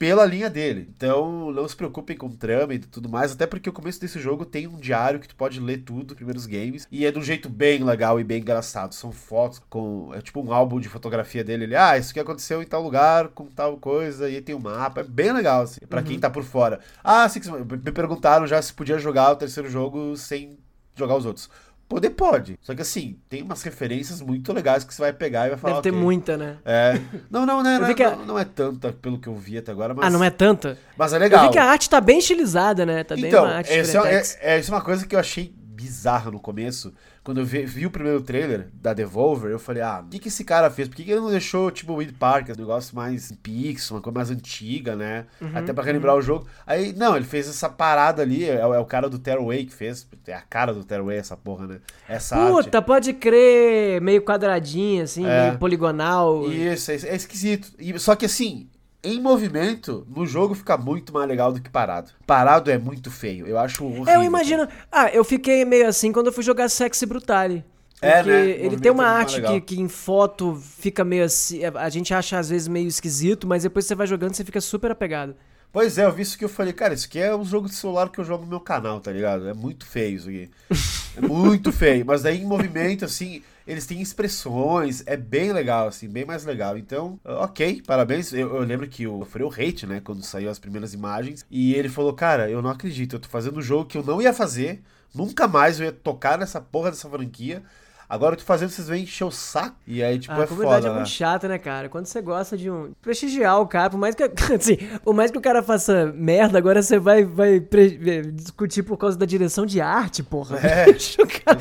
pela linha dele. Então, não se preocupem com trama e tudo mais, até porque o começo desse jogo tem um diário que tu pode ler tudo, primeiros games, e é de um jeito bem legal e bem engraçado. São fotos com. É tipo um álbum de fotografia dele. Ele, ah, isso que aconteceu em tal lugar, com tal coisa, e aí tem um mapa. É bem legal, assim, pra quem tá por fora. Ah, sim, me perguntaram já se podia jogar o terceiro jogo sem jogar os outros. Poder pode. Só que assim, tem umas referências muito legais que você vai pegar e vai falar. Deve ter "Ok". muita, né? É. Não, não, né? Não, que a- não, não é tanta pelo que eu vi até agora, mas. Ah, não é tanta? Mas é legal. Eu vi que a arte tá bem estilizada, né? Tá bem então, uma arte essa é, é, é, isso é uma coisa que eu achei bizarra no começo. Quando eu vi, vi o primeiro trailer da Devolver, eu falei, ah, o que, que esse cara fez? Por que, que ele não deixou, tipo, o Weed Park, um negócio mais pixel, uma coisa mais antiga, né? Uhum, Até pra relembrar o jogo. Aí, não, ele fez essa parada ali, é, é o cara do Tearaway que fez. É a cara do Tearaway essa porra, né? Essa arte. Puta, pode crer, meio quadradinho, assim, É. meio poligonal. Isso, é, é esquisito. E, só que assim, em movimento, no jogo fica muito mais legal do que parado. Parado é muito feio. Eu acho horrível. É, eu imagino. Ah, eu fiquei meio assim quando eu fui jogar Sexy Brutale. É, Porque né? O ele tem uma é arte que, que em foto fica meio assim. A gente acha às vezes meio esquisito, mas depois você vai jogando você fica super apegado. Pois é, eu vi isso que eu falei, cara, isso aqui é um jogo de celular que eu jogo no meu canal, tá ligado? É muito feio isso aqui. É muito feio. Mas daí em movimento, assim, eles têm expressões, é bem legal, assim, bem mais legal. Então, ok, parabéns. Eu, eu lembro que o Freio hate, né, quando saiu as primeiras imagens, e ele falou, cara, eu não acredito, eu tô fazendo um jogo que eu não ia fazer, nunca mais eu ia tocar nessa porra dessa franquia. Agora eu tô fazendo, vocês vêm encher o saco. E aí, tipo, Ah, é a comunidade foda, é né? muito chata, né, cara? Quando você gosta de um. prestigiar o cara, por mais que. Assim, por mais que o cara faça merda, agora você vai, vai pre- eh, discutir por causa da direção de arte, porra. É. Deixa, o cara,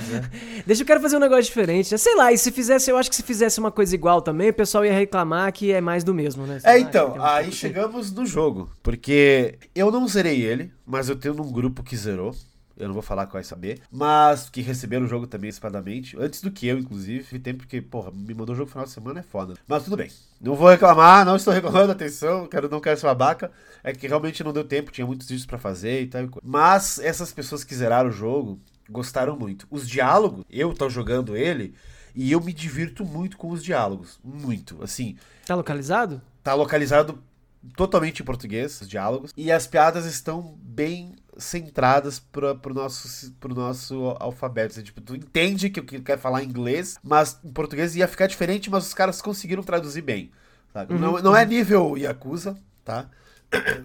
deixa o cara fazer um negócio diferente. Sei lá, e se fizesse, eu acho que se fizesse uma coisa igual também, o pessoal ia reclamar que é mais do mesmo, né? Sei É, lá, então, um- aí chegamos no jogo. Porque eu não zerei ele, mas eu tenho num grupo que zerou. Eu não vou falar vai saber. Mas que receberam o jogo também espadamente. Antes do que eu, inclusive. Tive tempo porque, porra, me mandou o jogo final de semana é foda. Mas tudo bem. Não vou reclamar, não estou reclamando, atenção. Quero, não quero ser babaca. É que realmente não deu tempo, tinha muitos vídeos pra fazer e tal. e Mas essas pessoas que zeraram o jogo gostaram muito. Os diálogos, eu tô jogando ele. E eu me divirto muito com os diálogos. Muito. Assim, Tá localizado? tá localizado totalmente em português, os diálogos, e as piadas estão bem centradas pra, pro, nosso, pro nosso alfabeto. Assim, tipo, tu entende que o que quer falar em inglês, mas em português ia ficar diferente, mas os caras conseguiram traduzir bem. sabe? Não, não é nível Yakuza, tá?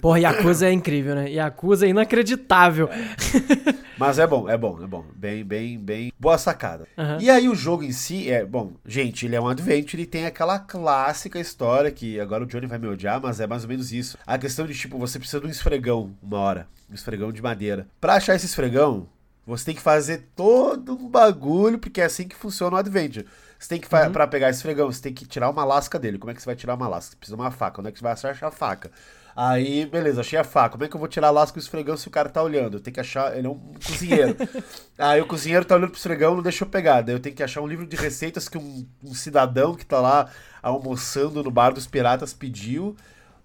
Porra, Yakuza é incrível, né? Yakuza é inacreditável. Mas é bom, é bom, é bom. Bem, bem, bem. Boa sacada. Aham. E aí o jogo em si é, bom, gente, ele é um adventure e tem aquela clássica história que agora o Johnny vai me odiar, mas é mais ou menos isso. A questão de tipo, você precisa de um esfregão uma hora, um esfregão de madeira. Pra achar esse esfregão, você tem que fazer todo um bagulho, porque é assim que funciona o adventure. Você tem que, fa- pra pegar esse esfregão, você tem que tirar uma lasca dele. Como é que você vai tirar uma lasca? Você precisa de uma faca. Onde é que você vai achar a faca? Aí, beleza, achei a faca. Como é que eu vou tirar a lasca do esfregão se o cara tá olhando? Eu tenho que achar. Ele é um cozinheiro. Aí o cozinheiro tá olhando pro esfregão, não deixa eu pegar. Daí eu tenho que achar um livro de receitas que um, um cidadão que tá lá almoçando no bar dos piratas pediu.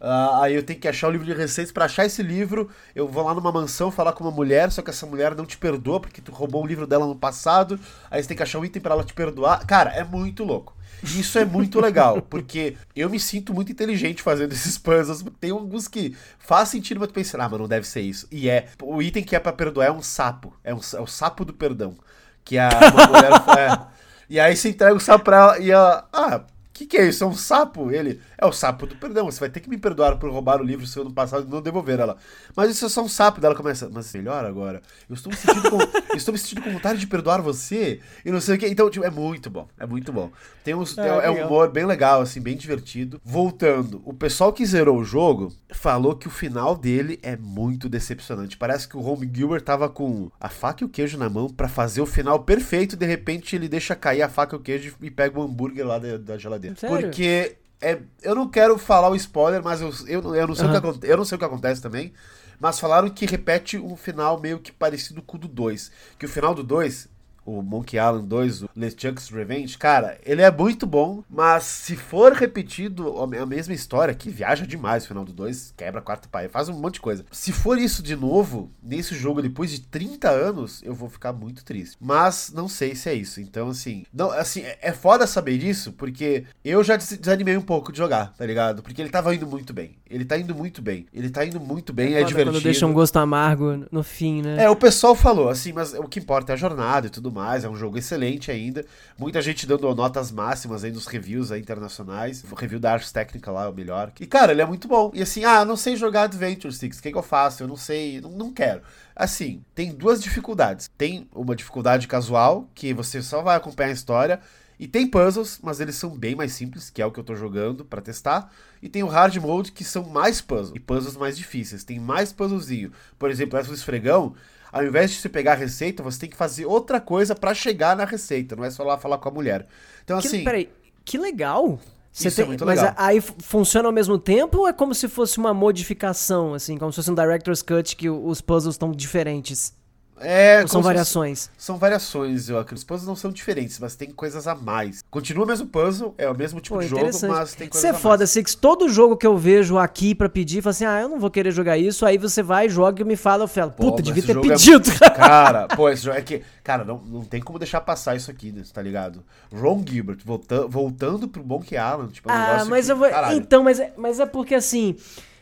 Ah, aí eu tenho que achar o livro de receitas. Pra achar esse livro, eu vou lá numa mansão falar com uma mulher, só que essa mulher não te perdoa porque tu roubou o livro dela no passado. Aí você tem que achar um item pra ela te perdoar. Cara, é muito louco. Isso é muito legal, porque eu me sinto muito inteligente fazendo esses puzzles. Tem alguns que faz sentido, mas tu pensa, ah, mas não deve ser isso. E é. O item que é pra perdoar é um sapo. É, um, é o sapo do perdão. Que a mulher. é. E aí você entrega o sapo pra ela e ela. Ah, que, que é isso? É um sapo? Ele. É o sapo do perdão. Você vai ter que me perdoar por roubar o livro seu no passado e não devolver ela. Mas isso é só um sapo. Daí ela começa. Mas melhor agora. Eu estou me sentindo com, estou me sentindo com vontade de perdoar você. E não sei o que. Então, tipo, é muito bom. É muito bom. Tem uns, Ah, é, é um humor bem legal, assim, bem divertido. Voltando, o pessoal que zerou o jogo falou que o final dele é muito decepcionante. Parece que o Home Gilbert tava com a faca e o queijo na mão pra fazer o final perfeito. De repente ele deixa cair a faca e o queijo e pega o hambúrguer lá da, da geladeira. Sério? Porque é, eu não quero falar o spoiler, mas eu, eu, eu, não sei o que eu não sei o que acontece também. Mas falaram que repete um final meio que parecido com o do 2. Que o final do 2, o Monkey Island 2, o LeChuck's Revenge, cara, ele é muito bom, mas se for repetido a mesma história, que viaja demais o final do 2, quebra a quarta parede, faz um monte de coisa. Se for isso de novo, nesse jogo depois de 30 anos, eu vou ficar muito triste. Mas não sei se é isso. Então, assim, não, assim, é, é foda saber disso, porque eu já des- desanimei um pouco de jogar, tá ligado? Porque ele tava indo muito bem. Ele tá indo muito bem. Ele tá indo muito bem, é, Foda divertido. Quando deixa um gosto amargo no fim, né? É, o pessoal falou, assim, mas o que importa é a jornada e tudo mais, é um jogo excelente ainda. Muita gente dando notas máximas aí nos reviews aí internacionais. O review da Ars Técnica lá é o melhor. E, cara, ele é muito bom. E assim, ah, não sei jogar Adventure Sticks, o que, que eu faço? Eu não sei, não, não quero. Assim, tem duas dificuldades. Tem uma dificuldade casual, que você só vai acompanhar a história. E tem puzzles, mas eles são bem mais simples, que é o que eu tô jogando pra testar. E tem o hard mode, que são mais puzzles. E puzzles mais difíceis. Tem mais puzzlezinho. Por exemplo, essa do esfregão, ao invés de você pegar a receita, você tem que fazer outra coisa pra chegar na receita. Não é só lá falar com a mulher. Então, Que, assim. peraí, que legal. Você Isso é tem- muito mas legal. aí f- funciona ao mesmo tempo ou é como se fosse uma modificação, assim, como se fosse um director's cut que os puzzles estão diferentes? É, são variações? São variações, eu acredito. Os puzzles não são diferentes, mas tem coisas a mais. Continua o mesmo puzzle, é o mesmo tipo Pô, de jogo, mas tem coisas Isso é a foda, mais. Six. Todo jogo que eu vejo aqui pra pedir, fala assim, ah, eu não vou querer jogar isso. Aí você vai, joga e me fala, eu falo, Pô, puta, mas devia ter é- pedido. Cara, pô, esse jogo é que. Cara, não, não tem como deixar passar isso aqui, né, tá ligado? Ron Gilbert volta, voltando pro Monkey Island, tipo, é um Ah, mas que, eu vou. caralho. Então, mas é, mas é porque assim.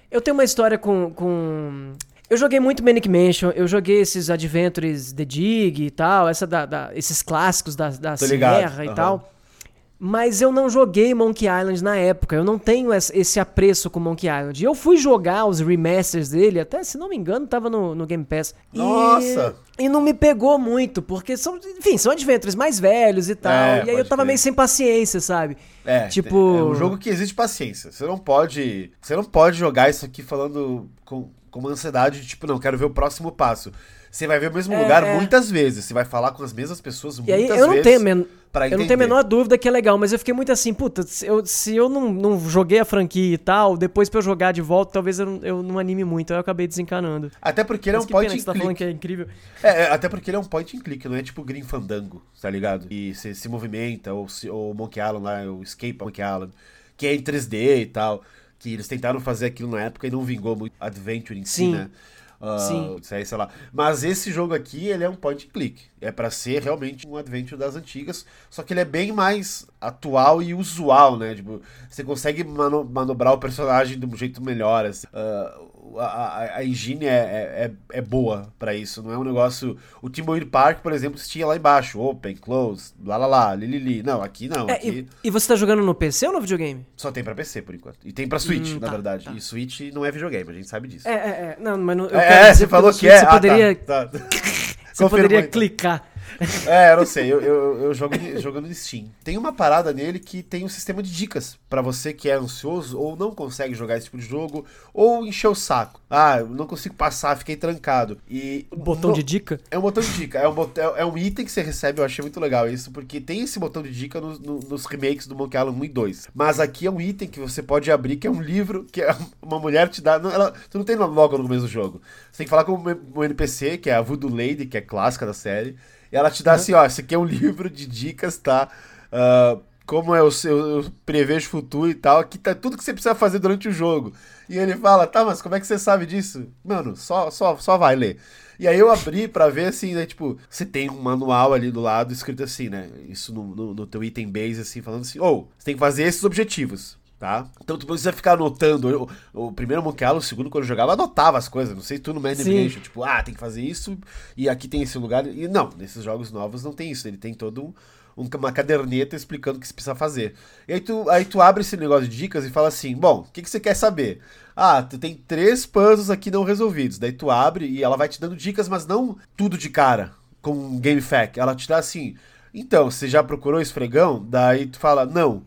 Eu tenho uma história com. com... Eu joguei muito Manic Mansion, eu joguei esses Adventures The Dig e tal, essa da, da- esses clássicos da, da Sierra e aham. tal. Mas eu não joguei Monkey Island na época. Eu não tenho esse apreço com Monkey Island. Eu fui jogar os remasters dele, até se não me engano, tava no, no Game Pass. Nossa! E, e, não me pegou muito, porque são, enfim, são adventures mais velhos e tal. É, e aí eu tava meio sem paciência, sabe? É, tipo. É um jogo que exige paciência. Você não pode. Você não pode jogar isso aqui falando com, com uma ansiedade de tipo, não, quero ver o próximo passo. Você vai ver o mesmo é, lugar é. muitas vezes. Você vai falar com as mesmas pessoas muitas vezes. Eu não tenho, men... eu não tenho a menor dúvida que é legal, mas eu fiquei muito assim, puta, se eu, se eu não, não joguei a franquia e tal, depois pra eu jogar de volta, talvez eu não, eu não anime muito. Aí eu acabei desencanando. Até porque ele é um point and click. Tá falando que é incrível. É, é, até porque ele é um point and click, não é tipo Green Fandango, tá ligado? E você se movimenta, ou, se, ou Monkey Island lá, o Escape Monkey Island, que é em 3D e tal. Que eles tentaram fazer aquilo na época e não vingou muito Adventure em si, Sim. né? Uh, Sim. Sei, sei lá. Mas esse jogo aqui, ele é um point and click. É para ser realmente um adventure das antigas, só que ele é bem mais atual e usual, né? Tipo, você consegue mano manobrar o personagem de um jeito melhor. Assim. Uh, a, a, a engine é, é, é, é boa para isso, não é um negócio. O Timberwolf Park, por exemplo, tinha lá embaixo, open, close, lá lá lá, li, li, li. Não, aqui não. É, aqui... E, e, você tá jogando no PC ou no videogame? Só tem para PC por enquanto. E tem para Switch, hum, na tá, verdade. Tá. E Switch não é videogame, a gente sabe disso. É, é, é. Não, mas não, é, você falou que é. Você ah, poderia. Tá, tá. você poderia clicar. É, eu não sei, eu, eu, eu jogo, jogo no Steam. Tem uma parada nele que tem um sistema de dicas para você que é ansioso ou não consegue jogar esse tipo de jogo ou encher o saco. Ah, não consigo passar, fiquei trancado. E botão de dica? É um botão de dica, é um, botão, é um item que você recebe, eu achei muito legal isso, porque tem esse botão de dica no, no, nos remakes do Monkey Island 1 e 2. Mas aqui é um item que você pode abrir, que é um livro que uma mulher te dá. Não, ela, tu não tem logo no começo do jogo. Você tem que falar com o NPC, que é a Voodoo Lady, que é clássica da série. E ela te dá assim, ó, esse aqui é um livro de dicas, tá? Uh, como é o seu eu prevejo futuro e tal, aqui tá tudo que você precisa fazer durante o jogo. E ele fala, tá, mas como é que você sabe disso? Mano, só, só, só vai ler. E aí eu abri para ver assim, né, tipo, você tem um manual ali do lado escrito assim, né? Isso no, no, no teu item base, assim, falando assim, ou, oh, você tem que fazer esses objetivos tá? Então tu precisa ficar anotando. O, o primeiro Monkey Island, o segundo, quando eu jogava, anotava as coisas. Não sei tu no Mad Dimension, tipo, ah, tem que fazer isso e aqui tem esse lugar. E não, nesses jogos novos não tem isso. Ele tem todo um, um, uma caderneta explicando o que você precisa fazer. E aí tu, aí tu abre esse negócio de dicas e fala assim: bom, o que, que você quer saber? Ah, tu tem três puzzles aqui não resolvidos. Daí tu abre e ela vai te dando dicas, mas não tudo de cara, com um game fact. Ela te dá assim. Então, você já procurou esfregão? Daí tu fala, não.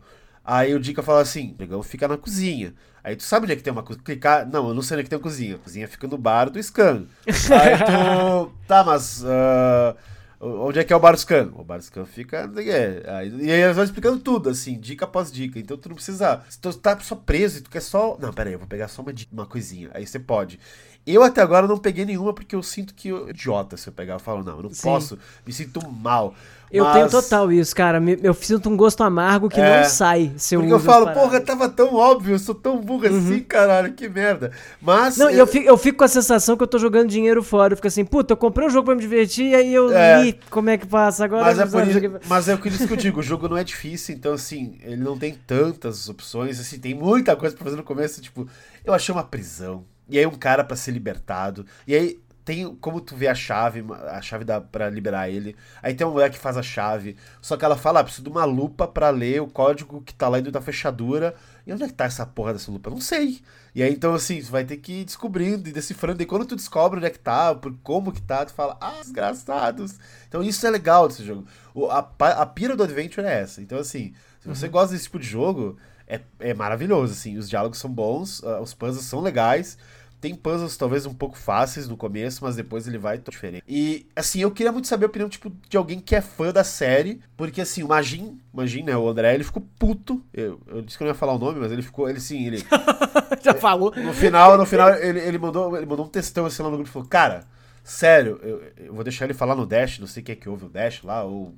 Aí o Dica fala assim: o fica na cozinha. Aí tu sabe onde é que tem uma cozinha? Clicar. Não, eu não sei onde é que tem uma cozinha. A cozinha fica no bar do Scan. Aí tu. Tá, mas. Uh, onde é que é o bar do Scan? O bar do Scan fica. Aí, e aí eles vão explicando tudo, assim, dica após dica. Então tu não precisa. Se tu tá só preso e tu quer só. Não, pera aí, eu vou pegar só uma, uma coisinha. Aí você pode. Eu até agora não peguei nenhuma porque eu sinto que eu, idiota se eu pegar. Eu falo, não, eu não Sim. posso, me sinto mal. Eu mas... tenho total isso, cara. Eu sinto um gosto amargo que é, não sai. Se eu porque eu falo, porra, tava tão óbvio, eu sou tão burro uhum. assim, caralho, que merda. Mas. Não, eu... eu, fico, eu fico com a sensação que eu tô jogando dinheiro fora. Eu fico assim, puta, eu comprei um jogo pra me divertir e aí eu é. li como é que passa agora. Mas é, por isso, mas é o que eu digo, o jogo não é difícil, então assim, ele não tem tantas opções, assim, tem muita coisa pra fazer no começo, tipo, eu achei uma prisão. E aí um cara para ser libertado. E aí tem como tu vê a chave, a chave dá para liberar ele. Aí tem uma mulher que faz a chave. Só que ela fala, ah, preciso de uma lupa para ler o código que tá lá dentro da fechadura. E onde é que tá essa porra dessa lupa? Eu não sei. E aí então assim, tu vai ter que ir descobrindo e decifrando. E quando tu descobre onde é que tá, por como que tá, tu fala, ah, desgraçados. Então isso é legal desse jogo. O, a, a pira do Adventure é essa. Então assim, se você uhum. gosta desse tipo de jogo, é, é maravilhoso, assim. Os diálogos são bons, uh, os puzzles são legais. Tem puzzles talvez um pouco fáceis no começo, mas depois ele vai diferente. E, assim, eu queria muito saber a opinião, tipo, de alguém que é fã da série, porque, assim, o Magin, Magin, né, o André, ele ficou puto. Eu, eu disse que eu não ia falar o nome, mas ele ficou, ele sim, ele... Já falou. No final, no final, ele, ele, mandou, ele mandou um textão, assim, lá no grupo, falou, cara, sério, eu, eu vou deixar ele falar no Dash, não sei o que é que houve o Dash lá, ou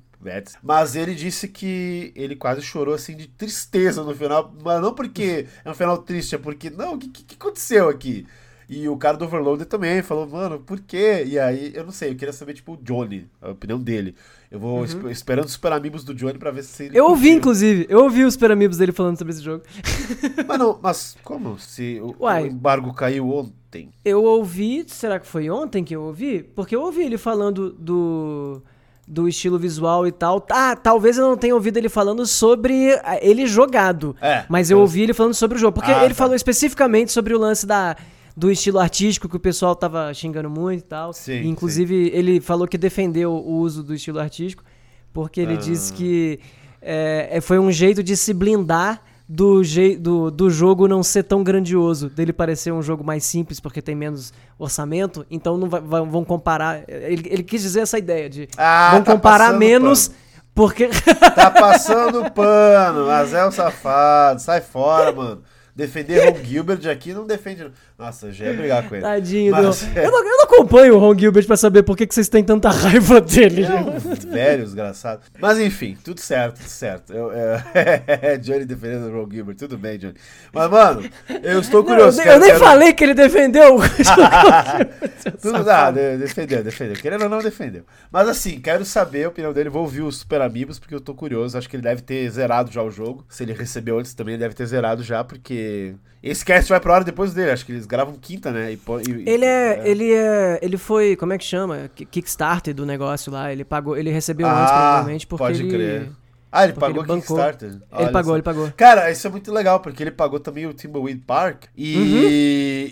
mas ele disse que ele quase chorou assim de tristeza no final. Mas não porque é um final triste, é porque, não, o que, que aconteceu aqui? E o cara do Overloader também falou, mano, por quê? E aí, eu não sei, eu queria saber, tipo, o Johnny, a opinião dele. Eu vou uhum. esp esperando os Super Amigos do Johnny pra ver se ele. Eu ouvi, inclusive, eu ouvi os Super Amigos dele falando sobre esse jogo. Mas, não, mas como? Se o, o embargo caiu ontem? Eu ouvi, será que foi ontem que eu ouvi? Porque eu ouvi ele falando do do estilo visual e tal. Ah, talvez eu não tenha ouvido ele falando sobre ah, ele jogado. É, mas eu eu- ouvi ele falando sobre o jogo. Porque Ah, ele tá. falou especificamente sobre o lance da, do estilo artístico que o pessoal tava xingando muito e tal. Sim, E, inclusive, ele falou que defendeu o uso do estilo artístico, porque ele Ah. disse que é, foi um jeito de se blindar do, do, do jogo não ser tão grandioso, dele parecer um jogo mais simples porque tem menos orçamento, então não vai- vão comparar. Ele, ele quis dizer essa ideia de Ah, vão tá comparar menos pano. porque. Tá passando pano, mas é um safado. Sai fora, mano. Defender Ron Gilbert aqui não defende. Nossa, eu já ia brigar com ele. Tadinho, Mas, do- eu, não, eu não acompanho o Ron Gilbert pra saber por que, que vocês têm tanta raiva dele. É um velho desgraçado. Mas enfim, tudo certo, tudo certo. Eu, é, Johnny defendendo o Ron Gilbert, tudo bem, Johnny. Mas, mano, eu estou Não, curioso. eu, quero- nem quero- falei que ele defendeu o Tudo dá, de- defendeu, defendeu. Querendo ou não, defendeu. Mas assim, quero saber a opinião dele. Vou ouvir os Super Amigos, porque eu tô curioso. Acho que ele deve ter zerado já o jogo. Se ele recebeu antes também, ele deve ter zerado já, porque. Esse cast vai pro ar depois dele. Acho que eles gravam quinta, né? E, e- Ele é, ele é, ele foi, como é que chama? Ki- Kickstarter do negócio lá, ele pagou, ele recebeu antes Ah, provavelmente porque pode ele crer. Ah, ele pagou ele. Kickstarter? Ele Olha pagou, só. ele pagou. Cara, isso é muito legal, porque ele pagou também o Timbleweed Park. E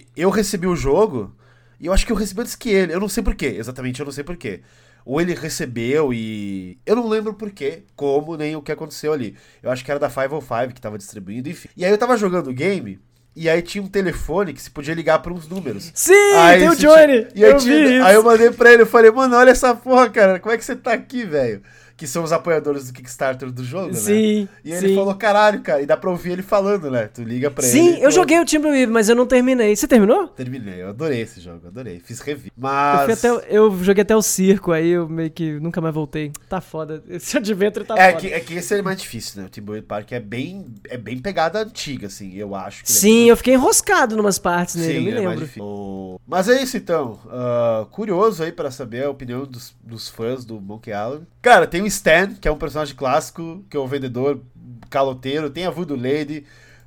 Uhum. eu recebi o jogo, e eu acho que eu recebi antes que ele. Eu não sei porquê, exatamente, eu não sei porquê. Ou ele recebeu e. Eu não lembro porquê, como, nem o que aconteceu ali. Eu acho que era da 505 que tava distribuindo, enfim. E aí eu tava jogando o game. E aí tinha um telefone que se podia ligar para uns números. Sim, Aí tem o Johnny. tinha- E aí, eu tinha- aí eu mandei pra ele, eu falei, mano, olha essa porra, cara, como é que você tá aqui, velho? Que são os apoiadores do Kickstarter do jogo, né? Sim, E ele sim. falou, caralho, cara, e dá pra ouvir ele falando, né? Tu liga pra ele. Sim, eu joguei o Timberwolves, mas eu não terminei. Você terminou? Terminei, eu adorei esse jogo, adorei. Fiz review. Eu, Mas. fui até, eu joguei até o circo, aí eu meio que nunca mais voltei. Tá foda. Esse Adventure tá É foda. que, é que esse é mais difícil, né? O Timberwolf Park é bem, é bem pegada antiga, assim, eu acho. é Sim, eu fiquei enroscado numas partes nele, eu me ele é mais lembro. difícil. O- Mas é isso então. Ah, curioso aí pra saber a opinião dos, dos fãs do Monkey Island. Cara, tem o Stan, que é um personagem clássico, que é o vendedor caloteiro. Tem a Voodoo Lady.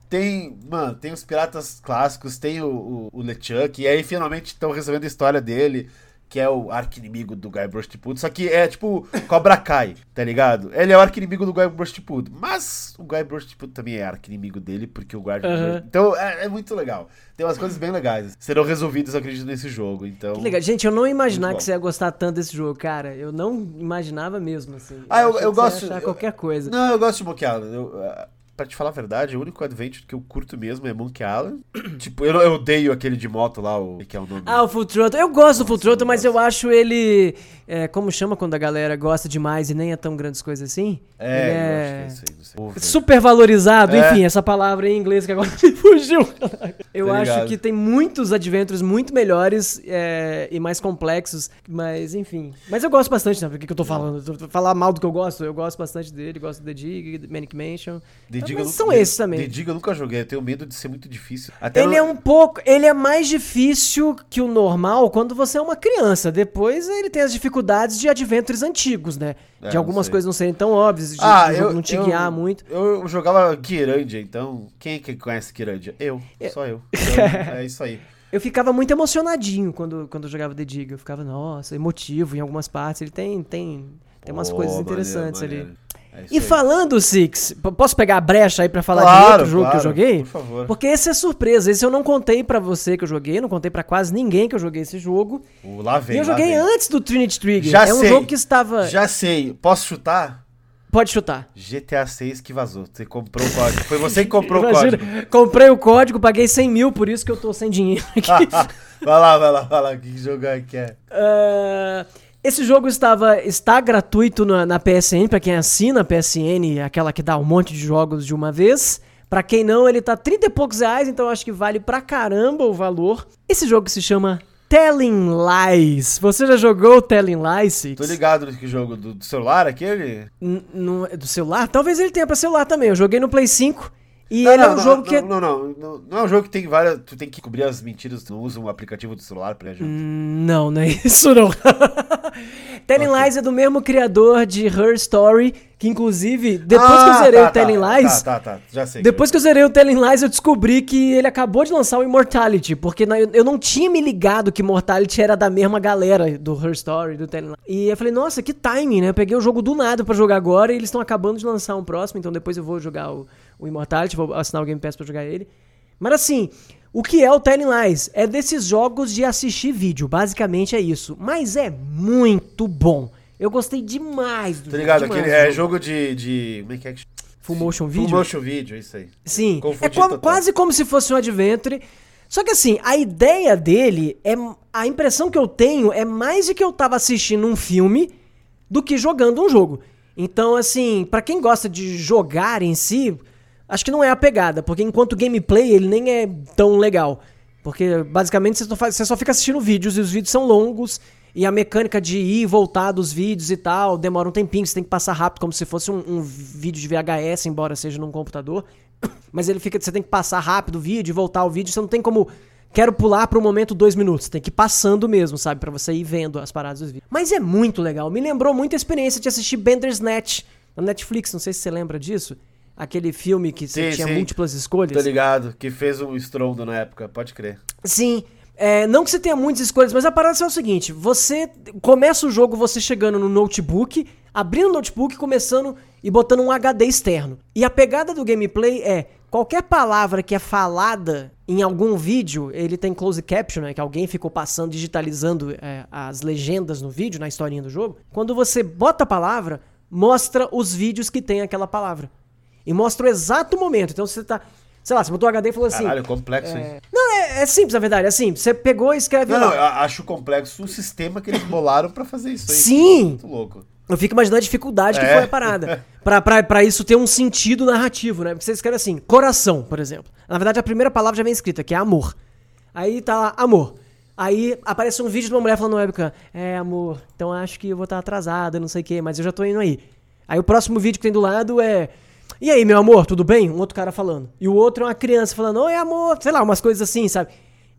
Tem, mano, tem os piratas clássicos, tem o, o, o LeChuck, e aí finalmente estão resolvendo a história dele, que é o arqui-inimigo do Guybrush Threepwood, só que é tipo Cobra Kai, tá ligado? Ele é o arqui-inimigo do Guybrush Threepwood, mas o Guybrush Threepwood também é arqui-inimigo dele, porque o Guybrush... Aham. Então é, é muito legal. Tem umas coisas bem legais. Serão resolvidas, eu acredito, nesse jogo, então... Que legal. Gente, eu não bom. que você ia gostar tanto desse jogo, cara. Eu não imaginava mesmo, assim. Ah, eu- achei eu que você ia gosto- achar eu- qualquer coisa. Não, eu gosto de Island. Eu, ah, pra te falar a verdade, o único adventure que eu curto mesmo é Monkey Island. tipo, eu, eu odeio aquele de moto lá, o que é o nome. Ah, o Full Throttle. Eu gosto do Full Nossa, Throttle, mas eu acho ele. é, como chama quando a galera gosta demais e nem é tão grandes coisas assim? é, Ele que é isso aí, não sei. Over. Super valorizado, É. enfim, essa palavra em inglês que agora me fugiu. Eu Tá acho que tem muitos adventures muito melhores é, e mais complexos, mas enfim. Mas eu gosto bastante, né? Por que, que eu tô falando? Falar mal do que eu gosto, eu gosto bastante dele, gosto do The Dig, Manic Mansion. The Dig mas são esses também. The Dig eu nunca joguei, eu tenho medo de ser muito difícil. Até Ele é um pouco. Ele é mais difícil que o normal quando você é uma criança. Depois ele tem as dificuldades de adventures antigos, né? É, de algumas coisas não serem tão óbvias, de, Ah, de eu não te eu- guiar muito. Eu jogava Kirandia, então quem é que conhece Kirandia? Eu, só eu. Então, é isso aí. Eu ficava muito emocionadinho quando, quando eu jogava The Dig. Eu ficava, nossa, emotivo em algumas partes. Ele tem, tem, tem umas Pô, coisas maneiro, interessantes ali. É E aí. falando, Six, posso pegar a brecha aí pra falar de Claro, outro jogo que eu claro, joguei? Por favor. Porque esse é surpresa. Esse eu não contei pra você que eu joguei, não contei pra quase ninguém que eu joguei esse jogo. O lá vem, e eu joguei vem. antes do Trinity Trigger. Já é um sei. jogo que estava. Já sei. Posso chutar? Pode chutar. GTA 6 que vazou. Você comprou o código. Foi você que comprou o Imagina, código. comprei o código, paguei 100 mil, por isso que eu tô sem dinheiro aqui. vai lá, vai lá, vai lá. Que jogo é que é? Ah, esse jogo estava está gratuito na, na PSN, pra quem assina a PSN, aquela que dá um monte de jogos de uma vez. Pra quem não, ele tá 30 e poucos reais, então acho que vale pra caramba o valor. Esse jogo se chama Telling Lies. Você já jogou Telling Lies, Six? Tô ligado que jogo do, do celular aquele? N- no- do celular? Talvez ele tenha pra celular também. Eu joguei no Play 5 e não, ele não, é um não, jogo que... Não, não, não, não é um jogo que tem várias. Tu tem que cobrir as mentiras, tu não usa um aplicativo do celular pra jogar. Hum, Não, não é isso não. Telling Ok. Lies é do mesmo criador de Her Story, que inclusive, depois que eu Ah, zerei tá, o Telling tá, Lies, Tá, tá, tá. Já sei. depois que eu zerei o Telling Lies, eu descobri que ele acabou de lançar o Immortality, porque eu não tinha me ligado que Immortality era da mesma galera do Her Story, do Telling Lies. E eu falei, nossa, que timing, né? Eu peguei o jogo do nada pra jogar agora e eles estão acabando de lançar um próximo, então depois eu vou jogar o, o Immortality, vou assinar o Game Pass pra jogar ele. Mas assim, o que é o Telling Lies? É desses jogos de assistir vídeo, basicamente é isso. Mas é muito bom. Eu gostei demais do Tá ligado? demais Aquele do é jogo. jogo de, de. Como é que é que? Full motion Full video? motion video, isso aí. Sim, Confundi é como- total. quase como se fosse um adventure. Só que assim, a ideia dele é. A impressão que eu tenho é mais de que eu tava assistindo um filme do que jogando um jogo. Então, assim, pra quem gosta de jogar em si, acho que não é a pegada, porque enquanto gameplay ele nem é tão legal. Porque basicamente você só, fica assistindo vídeos e os vídeos são longos. E a mecânica de ir e voltar dos vídeos e tal demora um tempinho, você tem que passar rápido, como se fosse um, um vídeo de VHS, embora seja num computador. Mas ele fica, você tem que passar rápido o vídeo e voltar o vídeo, você não tem como. Quero pular pro momento dois minutos. Tem que ir passando mesmo, sabe? Pra você ir vendo as paradas dos vídeos. Mas é muito legal. Me lembrou muito a experiência de assistir Bandersnatch na Netflix. Não sei se você lembra disso. Aquele filme que você Sim, tinha sim. múltiplas escolhas. Tô ligado, que fez um estrondo na época, pode crer. Sim. É, não que você tenha muitas escolhas, mas a parada é o seguinte: você começa o jogo você chegando no notebook, abrindo o notebook, começando e botando um HD externo. E a pegada do gameplay é qualquer palavra que é falada em algum vídeo, ele tem close caption, né, que alguém ficou passando, digitalizando é, as legendas no vídeo, na historinha do jogo. Quando você bota a palavra, mostra os vídeos que tem aquela palavra. E mostra o exato momento. Então você tá. Sei lá, você botou o HD e falou assim. Caralho, complexo, hein? É... Não, é, é simples, na verdade. É simples. Você pegou e escreve Não, lá. não, eu acho complexo o sistema que eles bolaram pra fazer isso aí. Sim! Muito louco. Eu fico imaginando a dificuldade que É. foi a parada. pra, pra, pra isso ter um sentido narrativo, né? Porque você escreve assim, coração, por exemplo. Na verdade, a primeira palavra já vem escrita, que é amor. Aí tá lá, amor. Aí aparece um vídeo de uma mulher falando no webcam, é, amor, então acho que eu vou estar atrasada, não sei o quê, mas eu já tô indo aí. Aí o próximo vídeo que tem do lado é, e aí, meu amor, tudo bem? Um outro cara falando. E o outro é uma criança falando, oi, amor, sei lá, umas coisas assim, sabe?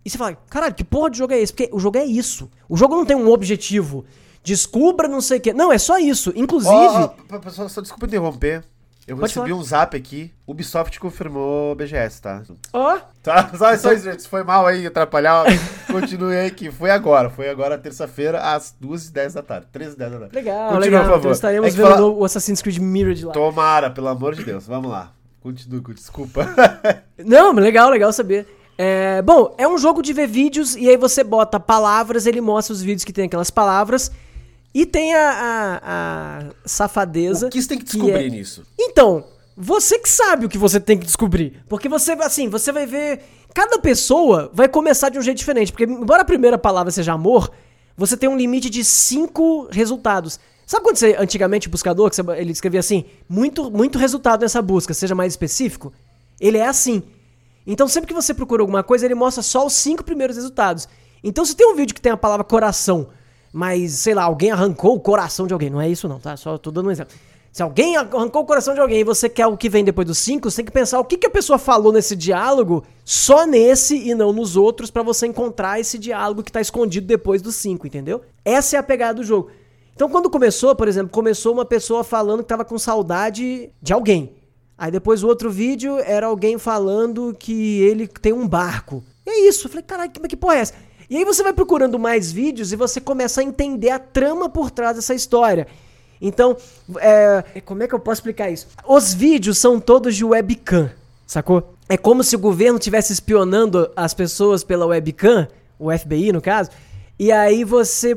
E você fala, caralho, que porra de jogo é esse? Porque o jogo é isso. O jogo não tem um objetivo. Descubra não sei o quê. Não, é só isso. Inclusive. Ó, p- só, só desculpa interromper. Eu Pode recebi falar. um zap aqui. Ubisoft confirmou BGS, tá? Ó, Tá, só, só isso, gente. Se foi mal aí, atrapalhar, continue aí que foi agora. Foi agora, terça-feira, às 2h10 da tarde. 13h10 da tarde. legal, Continua, legal. por favor. Então estaremos É vendo fala- o Assassin's Creed Mirage lá. Tomara, pelo amor de Deus. Vamos lá. Continue, desculpa. Não, legal, legal saber. É, bom, é um jogo de ver vídeos e aí você bota palavras, ele mostra os vídeos que tem aquelas palavras. E tem a, a, a safadeza. o que você tem que é- descobrir nisso? Então, você que sabe o que você tem que descobrir. Porque você, assim, você vai ver. Cada pessoa vai começar de um jeito diferente. Porque, embora a primeira palavra seja amor, você tem um limite de cinco resultados. Sabe quando você, antigamente, o buscador, que você- ele escrevia assim, muito, muito resultado nessa busca, seja mais específico? Ele é assim. Então, sempre que você procura alguma coisa, ele mostra só os cinco primeiros resultados. Então, se tem um vídeo que tem a palavra coração, mas, sei lá, alguém arrancou o coração de alguém, não é isso não, tá? Só tô dando um exemplo. Se alguém arrancou o coração de alguém e você quer o que vem depois dos cinco, você tem que pensar o que, que a pessoa falou nesse diálogo, só nesse e não nos outros, pra você encontrar esse diálogo que tá escondido depois dos cinco, entendeu? Essa é a pegada do jogo. Então, quando começou, por exemplo, começou uma pessoa falando que tava com saudade de alguém. Aí depois o outro vídeo era alguém falando que ele tem um barco. E é isso. Eu falei, caralho, que, que porra é essa? E aí você vai procurando mais vídeos e você começa a entender a trama por trás dessa história. Então, é, como é que eu posso explicar isso? Os vídeos são todos de webcam, sacou? É como se o governo estivesse espionando as pessoas pela webcam, o FBI no caso, e aí você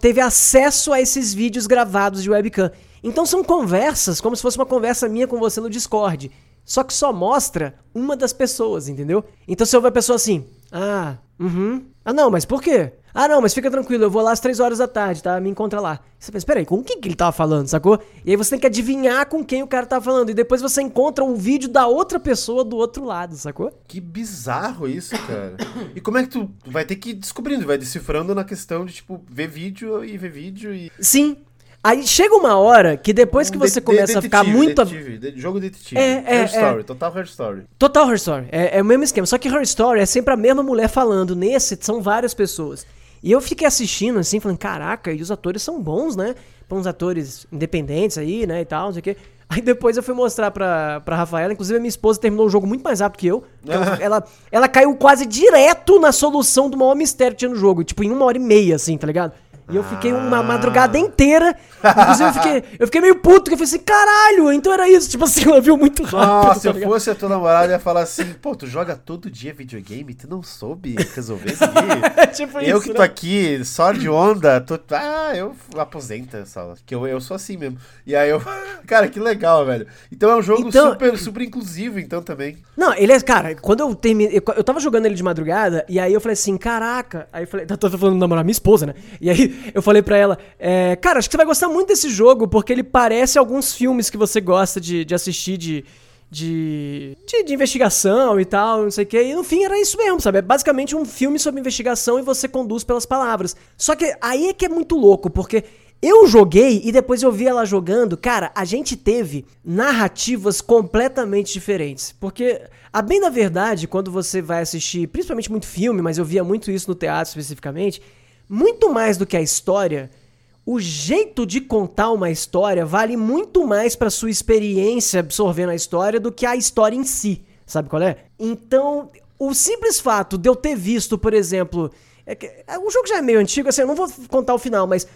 teve acesso a esses vídeos gravados de webcam. Então são conversas, como se fosse uma conversa minha com você no Discord. Só que só mostra uma das pessoas, entendeu? Então se houver a pessoa assim, ah, uhum. Ah, não, mas por quê? Ah, não, mas fica tranquilo, eu vou lá às três horas da tarde, tá? Me encontra lá. Você pensa, peraí, com quem que ele tava falando, sacou? E aí você tem que adivinhar com quem o cara tava falando. E depois você encontra o vídeo da outra pessoa do outro lado, sacou? Que bizarro isso, cara. E como é que tu vai ter que ir descobrindo, vai decifrando na questão de, tipo, ver vídeo e ver vídeo e... Sim. Aí chega uma hora que depois que você começa a ficar muito. detetive, de- jogo detetive. É, é, Her é. Story, total Her Story. Total Her Story. É, é o mesmo esquema. Só que Her Story é sempre a mesma mulher falando. Nesse, são várias pessoas. E eu fiquei assistindo assim, falando, caraca, e os atores são bons, né? Pra uns atores independentes aí, né, e tal, não sei o quê. Aí depois eu fui mostrar pra, pra Rafaela, inclusive a minha esposa terminou o jogo muito mais rápido que eu. Ela, ela, ela caiu quase direto na solução do maior mistério que tinha no jogo, tipo, em uma hora e meia, assim, tá ligado? E eu fiquei uma Ah. madrugada inteira. Inclusive, eu fiquei, eu fiquei meio puto, que eu falei assim, caralho, então era isso. Tipo assim, ela viu muito rápido. Nossa, se tá eu ligado? fosse a tua namorada, eu ia falar assim, pô, tu joga todo dia videogame? Tu não soube resolver isso aqui? tipo eu isso, que tô né? aqui, só de onda, tô... ah, eu aposenta, só, que eu, eu sou assim mesmo. E aí eu, cara, que legal, velho. Então é um jogo Então- super, super inclusivo, então, também. Não, ele é, cara, quando eu terminei. Eu, eu tava jogando ele de madrugada, e aí eu falei assim, caraca. Aí eu falei, tô, tô falando namorar minha esposa, né? E aí eu falei pra ela, é, cara, acho que você vai gostar muito desse jogo, porque ele parece alguns filmes que você gosta de, de assistir de. De, de, de investigação e tal, não sei o que. E no fim era isso mesmo, sabe? É basicamente um filme sobre investigação e você conduz pelas palavras. Só que aí é que é muito louco, porque eu joguei e depois eu vi ela jogando. Cara, a gente teve narrativas completamente diferentes. Porque, a bem da verdade, quando você vai assistir, principalmente muito filme, mas eu via muito isso no teatro especificamente, muito mais do que a história, o jeito de contar uma história vale muito mais pra sua experiência absorvendo a história do que a história em si. Sabe qual é? Então, o simples fato de eu ter visto, por exemplo. É que, é, o jogo já é meio antigo, assim, eu não vou contar o final, mas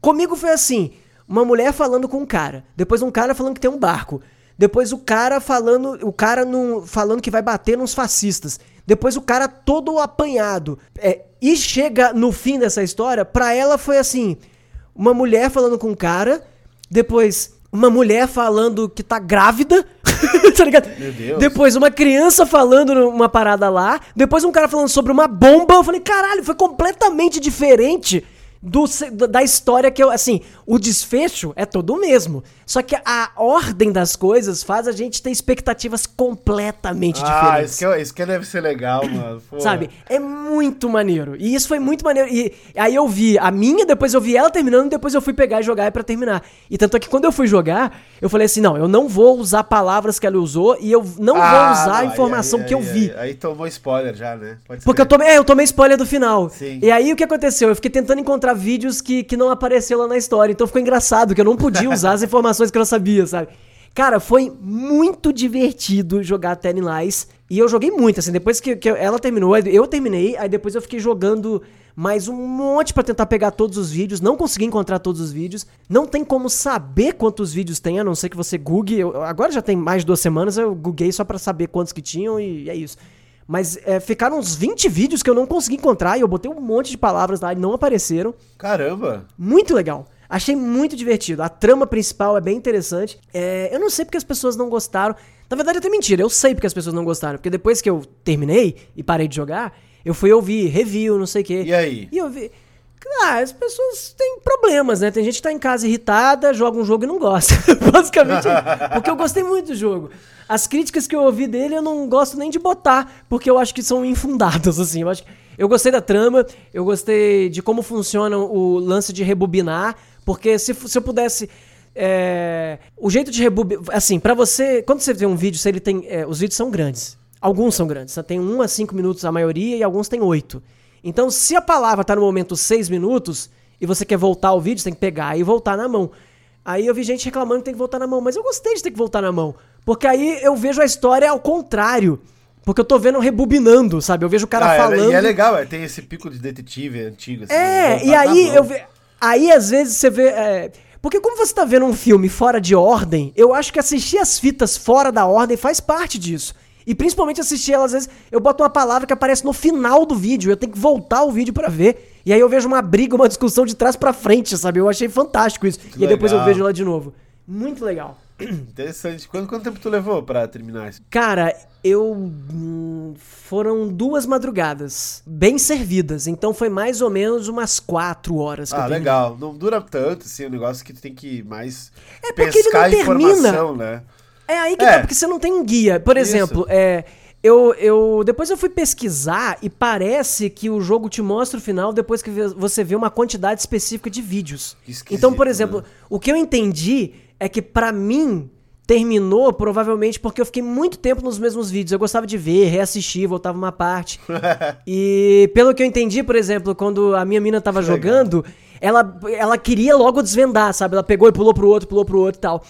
comigo foi assim: uma mulher falando com um cara, depois um cara falando que tem um barco. Depois o cara falando, o cara no, falando que vai bater nos fascistas. Depois o cara todo apanhado. É, e chega no fim dessa história, pra ela foi assim: uma mulher falando com um cara, depois uma mulher falando que tá grávida, tá ligado? Meu Deus. Depois uma criança falando uma parada lá, depois um cara falando sobre uma bomba. Eu falei, caralho, foi completamente diferente do, da história que eu. Assim, o desfecho é todo o mesmo. Só que a ordem das coisas faz a gente ter expectativas completamente Ah, diferentes. isso que, isso que deve ser legal, mano. Pô. Sabe? É muito maneiro. E isso foi muito maneiro. E aí eu vi a minha, depois eu vi ela terminando, depois eu fui pegar e jogar pra terminar. E tanto é que quando eu fui jogar, eu falei assim: não, eu não vou usar palavras que ela usou e eu não vou Ah, usar a não, informação aí- que eu aí- vi. Aí, aí tomou spoiler já, né? Pode Porque eu tomei, é, eu tomei spoiler do final. Sim. E aí o que aconteceu? Eu fiquei tentando encontrar vídeos que, que não apareceu lá na história. Então ficou engraçado, que eu não podia usar as informações que eu não sabia, sabe? Cara, foi muito divertido jogar Telling Lies. E eu joguei muito, assim, depois que, que ela terminou, eu terminei, aí depois eu fiquei jogando mais um monte pra tentar pegar todos os vídeos. Não consegui encontrar todos os vídeos. Não tem como saber quantos vídeos tem, a não ser que você google. Eu- agora já tem mais de duas semanas, eu googlei só pra saber quantos que tinham e é isso. Mas é, ficaram uns 20 vídeos que eu não consegui encontrar e eu botei um monte de palavras lá e não apareceram. Caramba. Muito legal. Achei muito divertido. A trama principal é bem interessante. É, eu não sei porque as pessoas não gostaram. Na verdade, até mentira. Eu sei porque as pessoas não gostaram. Porque depois que eu terminei e parei de jogar, eu fui ouvir review, não sei o quê. E aí? E eu vi. Ah, as pessoas têm problemas, né? Tem gente que tá em casa irritada, joga um jogo e não gosta. Basicamente, é. porque eu gostei muito do jogo. As críticas que eu ouvi dele eu não gosto nem de botar, porque eu acho que são infundadas, assim. Eu, acho que- eu gostei da trama, eu gostei de como funciona o lance de rebobinar, porque se, se eu pudesse. é, o jeito de rebobinar. Assim, pra você. Quando você vê um vídeo, se ele tem. é, os vídeos são grandes. Alguns são grandes. Tem 1 a 5 minutos a maioria e alguns tem 8. Então, se a palavra tá no momento 6 minutos e você quer voltar ao vídeo, você tem que pegar e voltar na mão. Aí eu vi gente reclamando que tem que voltar na mão, mas eu gostei de ter que voltar na mão. Porque aí eu vejo a história ao contrário. Porque eu tô vendo rebobinando, sabe? Eu vejo o cara Ah, é- falando. E é legal, é, tem esse pico de detetive antigo. Assim, É, voltar e na aí eu ve... aí às vezes você vê. é, Porque como você tá vendo um filme fora de ordem, eu acho que assistir as fitas fora da ordem faz parte disso. E principalmente assistir elas, às vezes, eu boto uma palavra que aparece no final do vídeo, eu tenho que voltar o vídeo pra ver. E aí eu vejo uma briga, uma discussão de trás pra frente, sabe? Eu achei fantástico isso. e aí depois eu vejo lá de novo. Muito legal. Interessante. Quanto, quanto tempo tu levou pra terminar isso? Cara, eu. hum, foram duas madrugadas bem servidas. Então foi mais ou menos umas quatro horas que Ah, legal. Não dura tanto, assim, é um negócio que tu tem que mais É porque ele não pescar termina. informação, né? É aí que É. tá, porque você não tem um guia. Por Isso. exemplo, é, eu, eu depois eu fui pesquisar e parece que o jogo te mostra o final depois que você vê uma quantidade específica de vídeos. Esquisito, Então, por exemplo, né? o que eu entendi é que pra mim terminou provavelmente porque eu fiquei muito tempo nos mesmos vídeos. Eu gostava de ver, reassistir, voltava uma parte. e pelo que eu entendi, por exemplo, quando a minha mina tava jogando, ela, ela queria logo desvendar, sabe? Ela pegou e pulou pro outro, pulou pro outro e tal.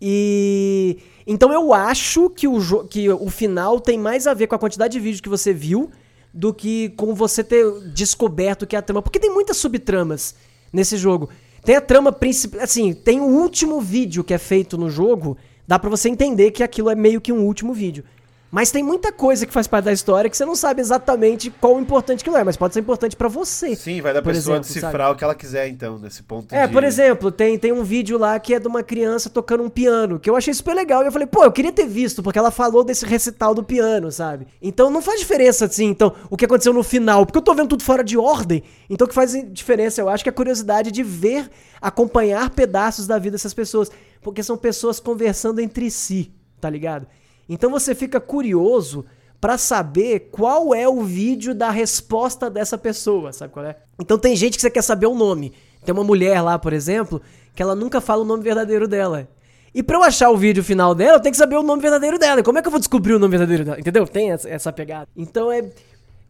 E. Então eu acho que o, que o final tem mais a ver com a quantidade de vídeo que você viu do que com você ter descoberto que é a trama. Porque tem muitas subtramas nesse jogo. Tem a trama principal. Assim, tem o último vídeo que é feito no jogo. Dá pra você entender que aquilo é meio que um último vídeo. Mas tem muita coisa que faz parte da história que você não sabe exatamente qual importante que não é, mas pode ser importante pra você. Sim, vai da pessoa exemplo, decifrar sabe? o que ela quiser, então, nesse ponto É, de- por exemplo, tem, tem um vídeo lá que é de uma criança tocando um piano, que eu achei super legal. E eu falei, pô, eu queria ter visto, porque ela falou desse recital do piano, sabe? Então não faz diferença, assim, então, o que aconteceu no final, porque eu tô vendo tudo fora de ordem. Então o que faz diferença, eu acho, que é a curiosidade de ver, acompanhar pedaços da vida dessas pessoas. Porque são pessoas conversando entre si, tá ligado? Então você fica curioso pra saber qual é o vídeo da resposta dessa pessoa, sabe qual é? Então tem gente que você quer saber o nome. Tem uma mulher lá, por exemplo, que ela nunca fala o nome verdadeiro dela. E pra eu achar o vídeo final dela, eu tenho que saber o nome verdadeiro dela. Como é que eu vou descobrir o nome verdadeiro dela? Entendeu? Tem essa, essa pegada. Então é.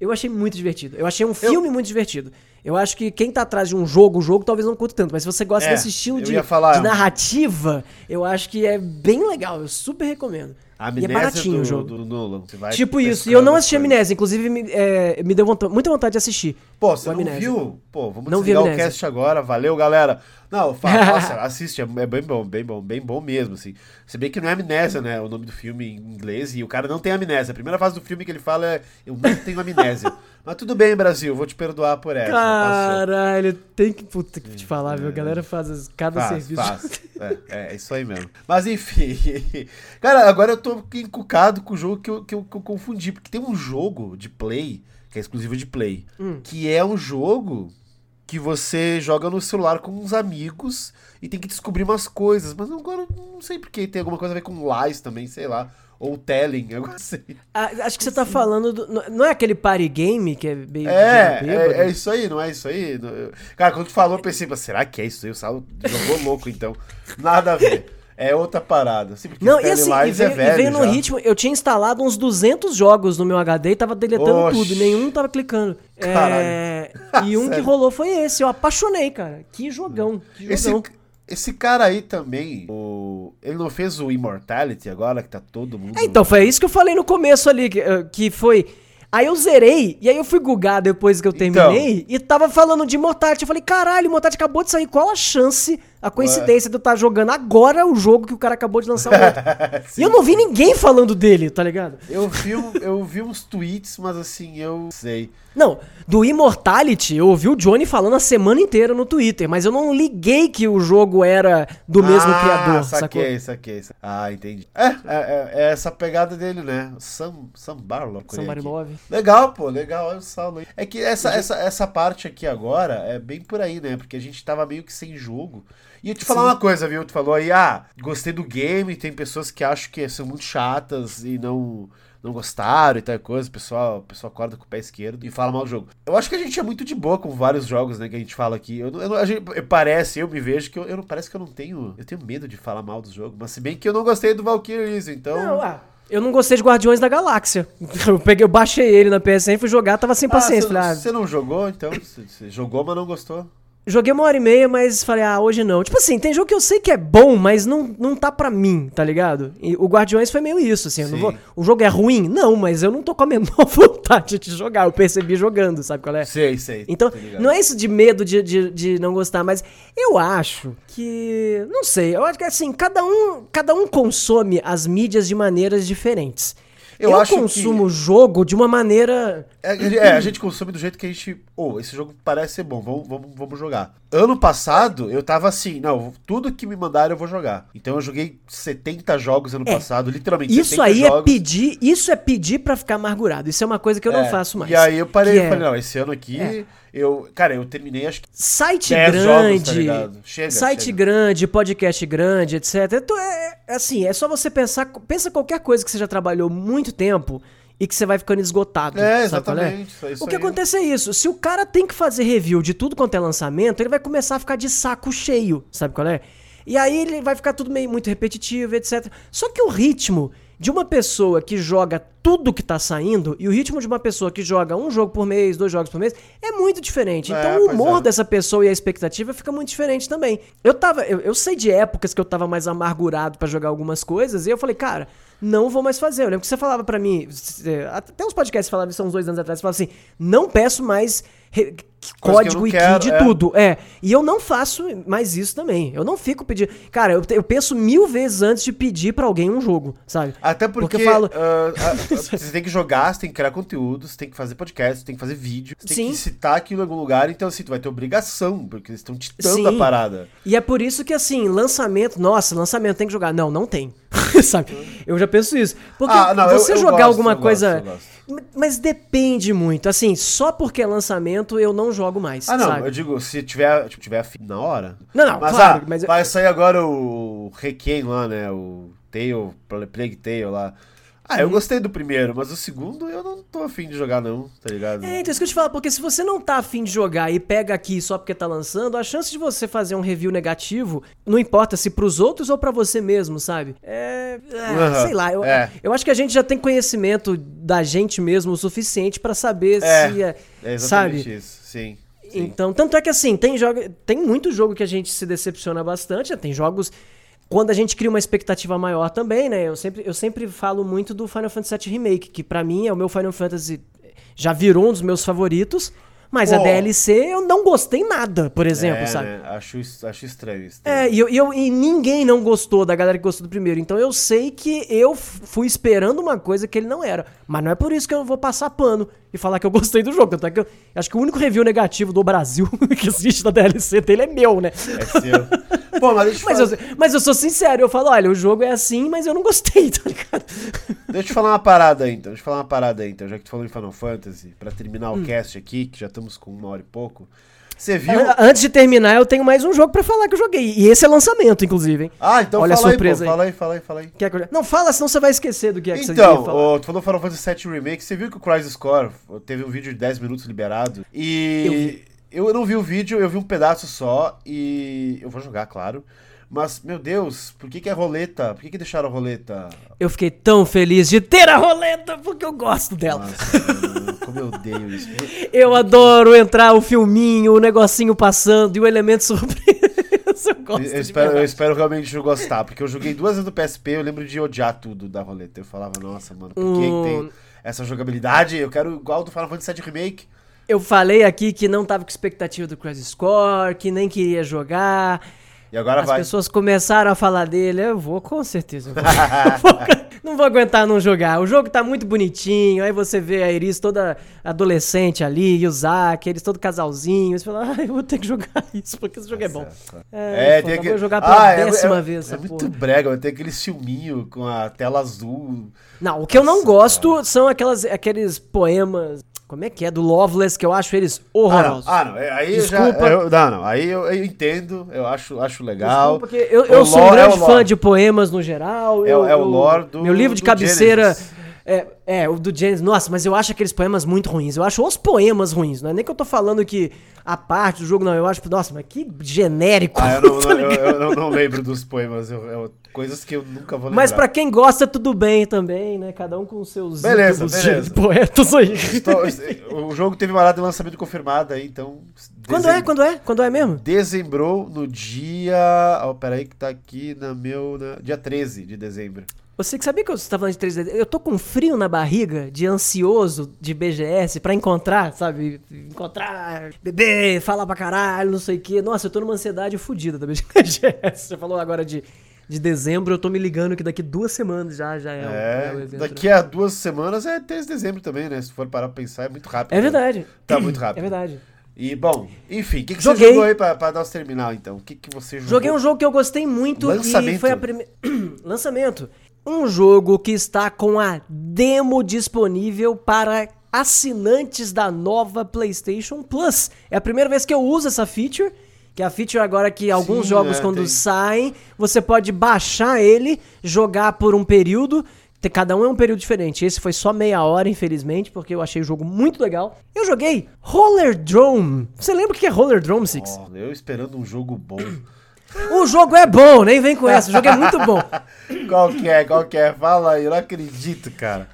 Eu achei muito divertido. Eu achei um filme muito divertido. Eu acho que quem tá atrás de um jogo, o jogo talvez não curta tanto. Mas se você gosta É, desse estilo eu de, falar. de narrativa, eu acho que é bem legal. Eu super recomendo. A e é amnésia baratinho do, o jogo. do Nolan. Tipo isso. E eu não as assisti. Amnésia. Inclusive, me, é, me deu vonta- muita vontade de assistir. Pô, você não viu? Pô, vamos Não desligar o cast agora. Valeu, galera. Não, fa- nossa, assiste. É é bem bom, bem bom, bem bom mesmo, assim. Se bem que não é amnésia, né? O nome do filme em inglês. E o cara não tem amnésia. A primeira fase do filme que ele fala é eu não tenho amnésia. Mas tudo bem, Brasil. Vou te perdoar por essa. Caralho, tem que. Puta que te falar, viu? A galera faz cada Faz, serviço. faz. É, é, é isso aí mesmo. Mas enfim. Cara, agora eu tô encucado com o jogo que eu, que, eu, que eu confundi. Porque tem um jogo de play, que é exclusivo de play, Hum. que é um jogo que você joga no celular com uns amigos e tem que descobrir umas coisas. Mas agora não sei porque tem alguma coisa a ver com lies também, sei lá. Ou telling, eu não sei. Ah, acho que você tá falando. Do, não- é aquele party game que é meio. É, é, é isso aí, não é isso aí? Cara, quando tu falou, eu pensei, mas será que é isso aí? O Saulo jogou louco, então. Nada a ver. É outra parada. Sim, porque Não, e assim, e Lies veio, é e velho veio no já. ritmo. Eu tinha instalado uns 200 jogos no meu HD e tava deletando Oxi. tudo. E nenhum tava clicando. É, e um que rolou foi esse. Eu apaixonei, cara. Que jogão. Que Esse, jogão. esse cara aí também, o... ele não fez o Immortality agora, que tá todo mundo... É, então, foi isso que eu falei no começo ali, que, eh, que foi. Aí eu zerei, e aí eu fui gugar depois que eu terminei, e tava falando de Immortality. Eu falei, caralho, Immortality acabou de sair, qual a chance, a coincidência de eu estar jogando agora o jogo que o cara acabou de lançar o outro? e eu não vi ninguém falando dele, tá ligado? Eu vi, eu vi uns tweets, mas assim, eu sei. Não, do Immortality, eu ouvi o Johnny falando a semana inteira no Twitter, mas eu não liguei que o jogo era do mesmo ah, criador, saquei, saquei, saquei. Ah, entendi. É, é, é, é essa pegada dele, né? Sam, Sam Barlow. aqui. Love. Legal, pô, legal, olha o Saulo aí. É que essa, essa, essa parte aqui agora é bem por aí, né? Porque a gente tava meio que sem jogo. E eu te falar Sim. uma coisa, viu? Tu falou aí, ah, gostei do game, tem pessoas que acham que são muito chatas e não, não gostaram e tal coisa. O pessoal, o pessoal acorda com o pé esquerdo e fala mal do jogo. Eu acho que a gente é muito de boa com vários jogos, né, que a gente fala aqui. Eu, não- eu, não- gente, parece, eu me vejo que eu, eu não parece que eu não tenho. Eu tenho medo de falar mal dos jogos. Mas se bem que eu não gostei do Valkyries, então. Não, ah, eu não gostei de Guardiões da Galáxia. Eu peguei, eu baixei ele na PSN, fui jogar, tava sem Ah, paciência. você, falei, ah, você não jogou, então? Você, você jogou, mas não gostou? Joguei uma hora e meia, mas falei, ah, hoje não. Tipo assim, tem jogo que eu sei que é bom, mas não, não tá pra mim, tá ligado? E o Guardiões foi meio isso, assim. vou- o jogo é ruim? Não, mas eu não tô com a menor vontade de jogar. Eu percebi jogando, sabe qual é? Sei, sei. Então, não é isso de medo de, de, de não gostar, mas eu acho que. Não sei, eu acho que assim, cada um, cada um consome as mídias de maneiras diferentes. Eu Eu, que- consumo o jogo de uma maneira. É, é, a gente consome do jeito que a gente. Ô, esse jogo parece ser bom, vamos, vamos, vamos jogar. Ano passado, eu tava assim, não, tudo que me mandaram eu vou jogar. Então eu joguei 70 jogos ano É, passado, literalmente. Isso 70 aí é jogos. pedir, isso é pedir pra ficar amargurado. Isso é uma coisa que eu não É, faço mais. E aí eu parei que e é falei, não, esse ano aqui, É. eu. Cara, eu terminei acho que. Site 10 jogos, grande, tá? Chega, site chega. grande, podcast grande, etc. Então, é, é assim, é só você pensar, pensa qualquer coisa que você já trabalhou muito tempo e que você vai ficando esgotado. É, qual exatamente. isso O que aí. acontece é isso. Se o cara tem que fazer review de tudo quanto é lançamento, ele vai começar a ficar de saco cheio, sabe qual é? E aí ele vai ficar tudo meio muito repetitivo, etc. Só que o ritmo de uma pessoa que joga tudo que tá saindo e o ritmo de uma pessoa que joga um jogo por mês, dois jogos por mês, é muito diferente. É, então o humor é. dessa pessoa e a expectativa fica muito diferente também. Eu tava, eu, eu sei de épocas que eu tava mais amargurado pra jogar algumas coisas e eu falei, cara, não vou mais fazer. Eu lembro que você falava pra mim, até uns podcasts falavam isso há uns dois anos atrás, você falava assim, não peço mais código e quero, de é. tudo. É, e eu não faço mais isso também. Eu não fico pedindo. Cara, eu, eu penso mil vezes antes de pedir pra alguém um jogo, sabe? Até porque, Porque eu falo- ah, ah, você tem que jogar, você tem que criar conteúdo, você tem que fazer podcast, você tem que fazer vídeo, você tem Sim. que citar aquilo em algum lugar, então assim, tu vai ter obrigação, porque eles estão ditando Sim. a parada. E é por isso que, assim, lançamento. Nossa, lançamento tem que jogar. Não, não tem. sabe? Eu já penso isso. Porque Ah, não, eu- você eu jogar gosto, alguma eu coisa. gosto, eu. Mas depende muito. Assim, só porque é lançamento eu não jogo mais. Ah, não, sabe? eu digo, se tiver, tipo, tiver na hora. Não, não, mas, claro, ah, mas eu- vai sair agora o Requiem lá, né? O Tale, Plague Tale lá. Ah, eu gostei do primeiro, mas o segundo eu não tô afim de jogar, não, tá ligado? É, então isso que eu te falo, porque se você não tá afim de jogar e pega aqui só porque tá lançando, a chance de você fazer um review negativo, não importa se pros outros ou pra você mesmo, sabe? É. é, Aham, sei lá, eu, é. eu acho que a gente já tem conhecimento da gente mesmo o suficiente pra saber É, se é. É exatamente sabe? isso, sim. sim. Então, tanto é que assim, tem jogo, tem muito jogo que a gente se decepciona bastante, tem jogos quando a gente cria uma expectativa maior também, né? Eu sempre, eu sempre falo muito do Final Fantasy VII Remake, que pra mim é o meu Final Fantasy já virou um dos meus favoritos, mas a. DLC eu não gostei nada, por exemplo, é, sabe? né? Acho, acho estranho isso. É, e, eu, e eu- e ninguém não gostou da galera que gostou do primeiro. Então eu sei que eu fui esperando uma coisa que ele não era. Mas não é por isso que eu vou passar pano e falar que eu gostei do jogo. Tanto é que eu acho que o único review negativo do Brasil que existe da DLC dele é meu, né? É seu. Pô, mas Mas eu, mas eu sou sincero, eu falo, olha, o jogo é assim, mas eu não gostei, tá ligado? deixa eu te falar uma parada aí, então. Deixa eu falar uma parada aí, então. Já que tu falou em Final Fantasy, pra terminar Hum. o cast aqui, que já estamos com uma hora e pouco. Você viu. An- Antes de terminar, eu tenho mais um jogo pra falar que eu joguei. E esse é lançamento, inclusive, hein? Ah, então Olha a fala surpresa aí, aí. pô. Fala aí, fala aí, fala aí. Quer que eu- Não, fala, senão você vai esquecer do que é que você Então, ô, tu falou Final Fantasy VII Remake, você viu que o Crisis Core teve um vídeo de 10 minutos liberado? E eu, não vi o vídeo, eu vi um pedaço só e eu vou jogar, claro. Mas, meu Deus, por que, que é roleta? Por que, que deixaram a roleta? Eu fiquei tão feliz de ter a roleta, porque eu gosto dela. Nossa, como eu odeio isso. Eu adoro entrar o filminho, o negocinho passando e o elemento surpresa. Eu gosto Eu espero, eu espero realmente eu gostar, porque eu joguei duas vezes no PSP eu lembro de odiar tudo da roleta. Eu falava, nossa, mano, por que, que Hum. tem essa jogabilidade? Eu quero igual do Final Fantasy VII Remake. Eu falei aqui que não tava com expectativa do Crisis Core, que nem queria jogar. E agora As vai. pessoas começaram a falar dele, eu vou, com certeza. Vou. Não vou aguentar não jogar. O jogo tá muito bonitinho, aí você vê a Iris toda adolescente ali, e o Zack, eles todo casalzinho. Você fala, ah, eu vou ter que jogar isso, porque esse jogo é bom. É, É, tem aquele... vou jogar pela é- décima é, vez É muito porra. brega, vai ter aquele filminho com a tela azul. Não, o que eu não Nossa, gosto são aquelas, aqueles poemas. Como é que é? Do Loveless, que eu acho eles Ah, não. horrorosos. Ah, não. é- Aí Desculpa. já. Eu, não, não. Aí eu, eu entendo, eu acho, acho legal. Desculpa, porque eu, eu sou um é grande lore. fã de poemas no geral. É o- eu- é o lore do- Meu livro de cabeceira. É, é, o do Genesis. Nossa, mas eu acho aqueles poemas muito ruins. Eu acho os poemas ruins. Não é nem que eu tô falando que a parte do jogo, não. Eu acho, nossa, mas que genérico. Ah, eu não, tá eu, ligado? eu não, lembro dos poemas. eu- eu- coisas que eu nunca vou lembrar. Mas pra quem gosta, tudo bem também, né? Cada um com seus Beleza, beleza. de poetas aí. Estou- o jogo teve uma data de lançamento confirmada aí, então. Quando dezem- é? Quando é? Quando é mesmo? Dezembrou no dia. Ó, peraí, que tá aqui no meu. na- dia 13 de dezembro. Você que sabia que eu estava falando de 3D? Eu tô com frio na barriga, de ansioso de BGS pra encontrar, sabe? Encontrar, beber, falar pra caralho, não sei o quê. Nossa, eu tô numa ansiedade fodida da BGS. Você falou agora de, de dezembro, eu tô me ligando que daqui duas semanas já, já é, É, é evento. daqui a duas semanas é 13 de dezembro também, né? Se for parar pra pensar, é muito rápido. É verdade. Tá muito rápido. É verdade. E, bom, enfim, o que, que Joguei. você jogou aí pra, pra nosso terminal, então? O que, que você jogou? Joguei um jogo que eu gostei muito e Lançamento. foi a primeira. Lançamento. Um jogo que está com a demo disponível para assinantes da nova PlayStation Plus. É a primeira vez que eu uso essa feature. Que é a feature agora que alguns Sim, jogos, é, quando tem. saem, você pode baixar ele, jogar por um período. Cada um é um período diferente. Esse foi só meia hora, infelizmente, porque eu achei o jogo muito legal. Eu joguei Roller Drome. Você lembra o que é Roller Drome, Six? Ó, eu esperando um jogo bom. O jogo é bom, nem vem com essa. O jogo é muito bom. Qual que é? Qual que é? Fala aí, eu não acredito, cara.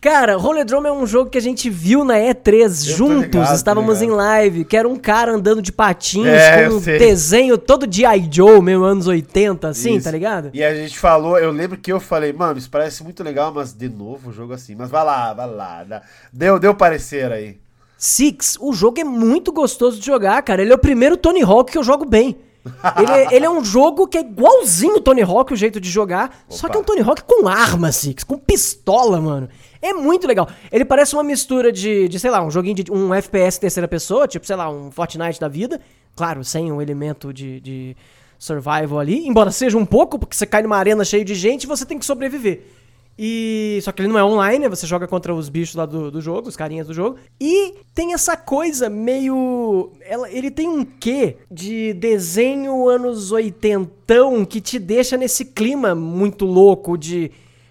Cara, Rollerdrome é um jogo que a gente viu na E3 Eu juntos, ligado, estávamos em live, que era um cara andando de patins É, com um desenho todo de I. Joe, meio anos 80, assim, Isso. tá ligado? E a gente falou, eu lembro que eu falei, mano, isso parece muito legal, mas de novo o jogo assim. Mas vai lá, vai lá. dá- Deu, deu parecer aí. Six, o jogo é muito gostoso de jogar, cara. Ele é o primeiro Tony Hawk que eu jogo bem. Ele é, ele é um jogo que é igualzinho Tony Hawk, o jeito de jogar, só Opa. que é um Tony Hawk com arma, Six, com pistola, mano. É muito legal. Ele parece uma mistura de, de, sei lá, um joguinho de um FPS terceira pessoa, tipo, sei lá, um Fortnite da vida. Claro, sem um elemento de, de survival ali, embora seja um pouco, porque você cai numa arena cheia de gente e você tem que sobreviver. E. Só que ele não é online, né? Você joga contra os bichos lá do, do jogo, os carinhas do jogo. E tem essa coisa meio. Ela, ele tem um quê de desenho anos oitentão que te deixa nesse clima muito louco de.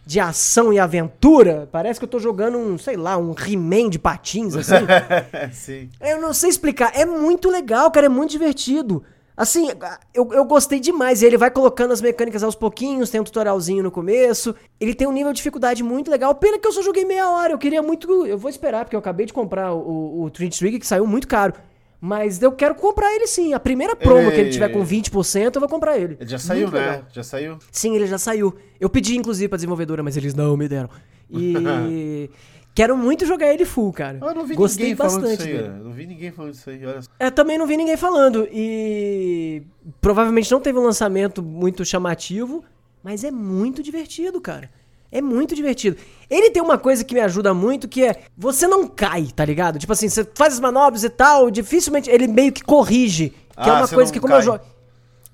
De ação e aventura, parece que eu tô jogando um, sei lá, um He-Man de patins, assim. Sim. Eu não sei explicar. É muito legal, cara. É muito divertido. Assim, eu, eu gostei demais. Ele vai colocando as mecânicas aos pouquinhos, tem um tutorialzinho no começo. Ele tem um nível de dificuldade muito legal. Pena que eu só joguei meia hora. Eu queria muito. Eu vou esperar, porque eu acabei de comprar o, o Trinity Trigger, que saiu muito caro. Mas eu quero comprar ele sim. A primeira promo Ele- que ele tiver com 20%, eu vou comprar ele. Ele já saiu, Muito né? legal. Já saiu. Sim, ele já saiu. Eu pedi, inclusive, pra desenvolvedora, mas eles não me deram. E. Quero muito jogar ele full, cara. Eu não vi Gostei ninguém falando bastante isso aí, dele. né? Não vi ninguém falando isso aí, olha só. É, também não vi ninguém falando. E provavelmente não teve um lançamento muito chamativo, mas é muito divertido, cara. É muito divertido. Ele tem uma coisa que me ajuda muito, que é você não cai, tá ligado? Tipo assim, você faz as manobras e tal, dificilmente ele meio que corrige, que é Ah, uma você coisa que como eu cai. jogo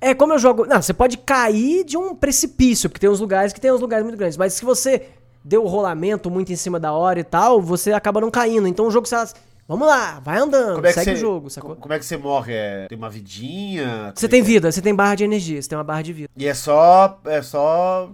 é, como eu jogo. Não, você pode cair de um precipício, porque tem uns lugares que tem uns lugares muito grandes. Mas se você deu o rolamento muito em cima da hora e tal, você acaba não caindo. Então o jogo você. Vamos lá, vai andando, Como é que segue você, o jogo, sacou? co- Como é que você morre? É, tem uma vidinha? Você tem vida, você tem barra de energia, você tem uma barra de vida. E é só. É só.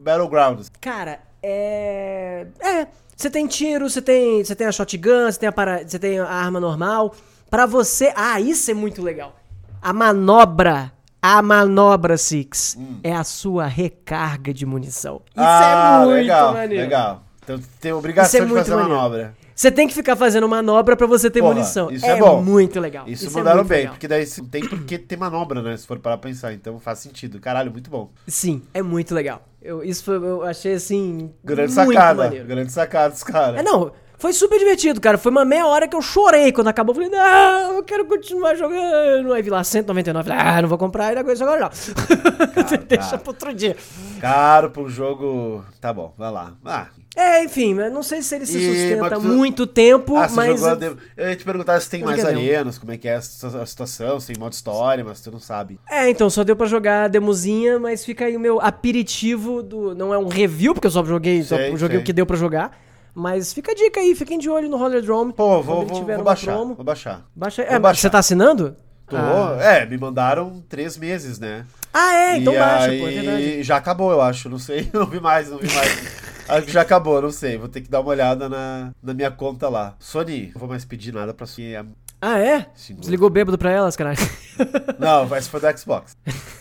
Battlegrounds. Cara, é. É. Você tem tiro, você tem, você tem a shotgun, você tem a, para... você tem a arma normal. Pra você. Ah, isso é muito legal. A manobra. A manobra, Six, é a sua recarga de munição. Isso ah, é muito legal, maneiro. legal. Então tem obrigação é de fazer maneiro. manobra. Você tem que ficar fazendo manobra pra você ter Porra, munição. isso é bom. muito legal. Isso, é mandaram muito bem, legal. porque daí não tem por que ter manobra, né? Se for parar pra pensar. Então faz sentido. Caralho, muito bom. Sim, é muito legal. Eu, isso foi, eu achei assim. Grande sacada. maneiro. Grande sacada dos caras. É, não, foi super divertido, cara. Foi uma meia hora que eu chorei quando acabou. Falei, não, eu quero continuar jogando. Aí vi lá 199, falei, ah, não vou comprar ele agora agora não. Deixa pra outro dia. Caro pro jogo. Tá bom, vai lá. Ah, É, enfim, mas não sei se ele se E- sustenta tu- muito tempo, ah, mas. jogou a demo. Eu ia te perguntar se tem mais é arenas, como é que é a situa- a situação, se tem modo história, mas tu não sabe. É, então, só deu pra jogar a demozinha, mas fica aí o meu aperitivo do. Não é um review, porque eu só joguei, só Sei, joguei sei. o que deu pra jogar. Mas fica a dica aí, fiquem de olho no Rollerdrome. Pô, Quando vou, vou, vou baixar, promo. vou baixar. Baixa... Vou É, baixar. você tá assinando? Tô, Ah. É, me mandaram três meses, né? Ah, é, então e baixa, aí, pô, é verdade. já acabou, eu acho. Não sei, não vi mais, não vi mais. Acho que já acabou, não sei. Vou ter que dar uma olhada na, na minha conta lá. Sony, não vou mais pedir nada pra Sony. Ah, é? Sim, Desligou bêbado pra elas, caralho. Não, essa foi do Xbox.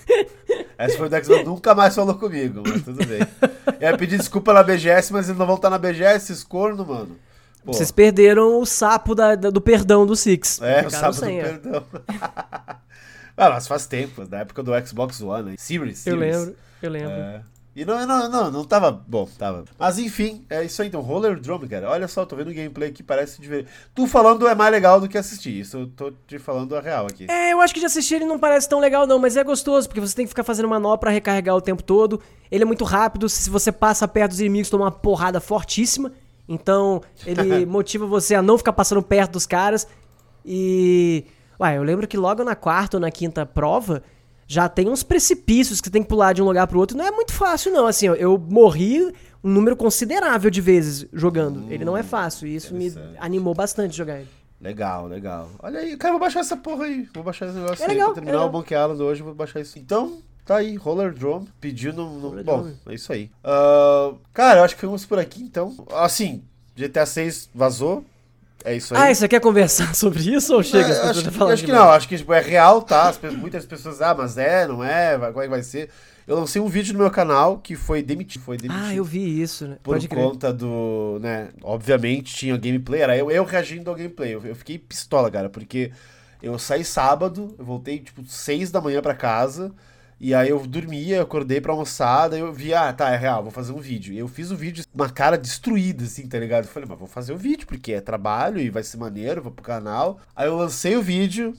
Essa foi do Xbox, nunca mais falou comigo, mas tudo bem. Eu ia pedir desculpa na BGS, mas eles não vão estar na BGS, esses corno, mano. Pô, Vocês perderam o sapo da- da- do perdão do Six. é, o sábado do é. perdão. ah, mas faz tempo, na época do Xbox One, né? Series, Eu Series. lembro, eu lembro. É. E não, não, não, não tava bom, tava. Mas enfim, é isso aí então. Roller Drum, cara. Olha só, tô vendo o gameplay aqui, parece divertido. Tu falando é mais legal do que assistir. Isso eu tô te falando a real aqui. É, eu acho que de assistir ele não parece tão legal não, mas é gostoso, porque você tem que ficar fazendo manobra pra recarregar o tempo todo. Ele é muito rápido, se você passa perto dos inimigos, toma uma porrada fortíssima. Então, ele motiva você a não ficar passando perto dos caras. E... Ué, eu lembro que logo na quarta ou na quinta prova, já tem uns precipícios que você tem que pular de um lugar pro outro. Não é muito fácil não, assim, eu, eu morri um número considerável de vezes jogando. ele não é fácil, e isso me animou bastante jogar ele. Legal, legal. Olha aí, cara, vou baixar essa porra aí. Vou baixar esse negócio É aí. legal, Vou terminar é o. Monkey Island hoje, vou baixar isso. Então, tá aí, Roller Drum. Pediu no. Roller Bom, Drum. é isso aí. Ah, cara, eu acho que ficamos por aqui então. Assim, GTA 6 vazou. É isso aí. Ah, você quer conversar sobre isso ou chega? as É, acho, que- acho que não, acho que tipo, é real, tá? As muitas pessoas, ah, mas é, não é, como é que vai ser? Eu lancei um vídeo no meu canal que foi demitido. Foi demitido. Ah, eu vi isso, né? Por Pode crer. conta do, né, obviamente tinha gameplay, era eu, eu reagindo ao gameplay. Eu, eu fiquei pistola, cara, porque eu saí sábado, eu voltei tipo seis da manhã pra casa, e aí eu dormia, eu acordei pra almoçar, daí eu vi, ah, tá, é real, vou fazer um vídeo. E eu fiz o vídeo, com uma cara destruída, assim, tá ligado? Eu falei, mas vou fazer o vídeo, porque é trabalho e vai ser maneiro, vou pro canal. Aí eu lancei o vídeo,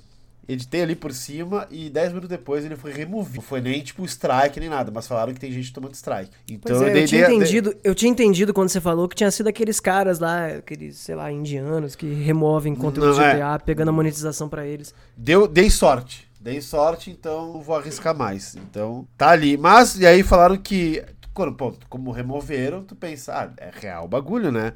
editei ali por cima, e 10 minutos depois ele foi removido. Não foi nem tipo strike nem nada, mas falaram que tem gente tomando strike. Então é, eu, dei- tinha entendido, eu tinha entendido quando você falou que tinha sido aqueles caras lá, aqueles, sei lá, indianos que removem conteúdo Não, é. GTA, pegando a monetização pra eles. Deu, dei sorte. Dei sorte, então vou arriscar mais. Então, tá ali. Mas, e aí falaram que. Quando, pô, como removeram, tu pensa, ah, é real o bagulho, né?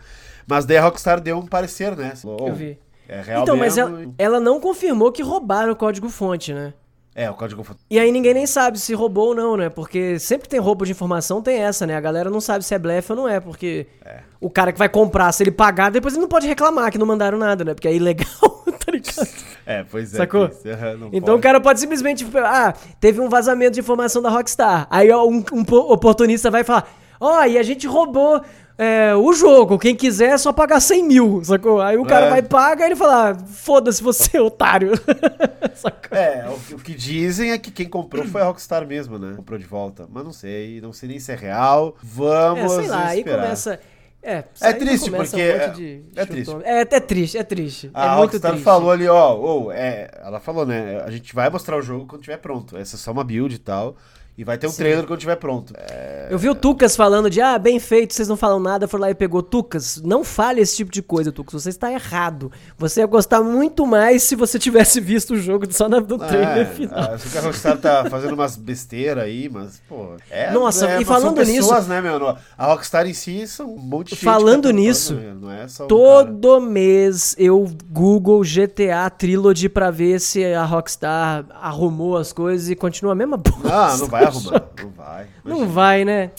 Mas daí a Rockstar deu um parecer, né? Falou, Eu "Oh, vi. É real Então, mas mesmo. ela, ela não confirmou que roubaram o código-fonte, né? É, o código fonte. E aí ninguém nem sabe se roubou ou não, né? Porque sempre que tem roubo de informação, tem essa, né? A galera não sabe se é blefe ou não é, porque o cara que vai comprar, se ele pagar, depois ele não pode reclamar que não mandaram nada, né? Porque é ilegal, tá ligado? É, pois é. Sacou? Então o pode. cara pode simplesmente. Ah, teve um vazamento de informação da Rockstar. Aí um, um po- oportunista vai falar: Ó, e a gente roubou é, o jogo. Quem quiser é só pagar 100 mil, sacou? Aí o cara É. vai pagar e ele fala: ah, Foda-se você, otário. sacou? É, o, que- o que dizem é que quem comprou foi a Rockstar mesmo, né? Comprou de volta. Mas não sei, não sei nem se é real. É, Vamos sei lá, aí esperar. começa. É, já triste, porque é- de é triste. É, é triste, é triste. A é Rockstar triste. falou ali, ó, ô, é, ela falou, né? A gente vai mostrar o jogo quando tiver pronto. Essa é só uma build e tal. E vai ter um Sim. trailer quando tiver pronto. É, Eu vi o Tucas falando de, ah, bem feito, vocês não falam nada, foi lá e pegou. Tucas, não fale esse tipo de coisa, Tucas, você está errado. Você ia gostar muito mais se você tivesse visto o jogo só na- no trailer final. É, que a Rockstar tá fazendo umas besteiras aí, mas, pô. É, Nossa, é, e falando são pessoas, nisso- né, meu? A Rockstar em si são um monte de. Falando tá nisso, tentando, Não é só um cara. Todo mês eu Google GTA Trilogy pra ver se a Rockstar arrumou as coisas e continua a mesma bosta. Não, não vai arrumar. Não vai. Não vai, né?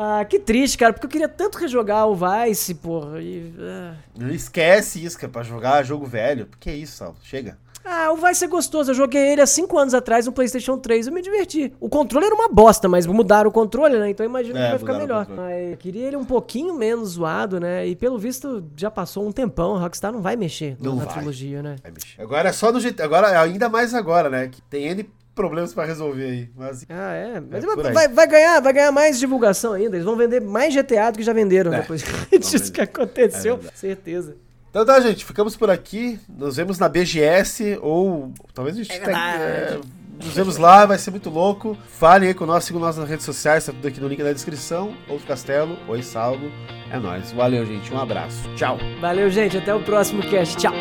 Ah, que triste, cara, porque eu queria tanto rejogar o Vice, porra. e, ah. Esquece isso, que é pra jogar jogo velho. Que é isso, Sal? Chega. Ah, o Vice é gostoso. Eu joguei ele há 5 anos atrás no PlayStation 3. Eu me diverti. O controle era uma bosta, mas mudaram o controle, né? Então eu imagino É, que vai ficar o melhor. Mas eu queria ele um pouquinho menos zoado, né? E pelo visto já passou um tempão. A Rockstar não vai mexer Não na vai. trilogia, né? Vai mexer. Agora é só no GTA. Agora, ainda mais agora, né? Que tem N problemas pra resolver aí. Mas Ah, é. Mas É, vai- vai, ganhar, vai ganhar mais divulgação ainda. Eles vão vender mais GTA do que já venderam É, depois disso que aconteceu. É. Certeza. Então tá, gente, ficamos por aqui. Nos vemos na BGS ou talvez a gente É tenha- é, nos vemos lá, vai ser muito louco. Falem aí com nós, sigam nós nas redes sociais, tá tudo aqui no link da descrição. Outro Castelo, Oi Salvo. É nóis. Valeu, gente. Um abraço. Tchau. Valeu, gente. Até o próximo cast. Tchau.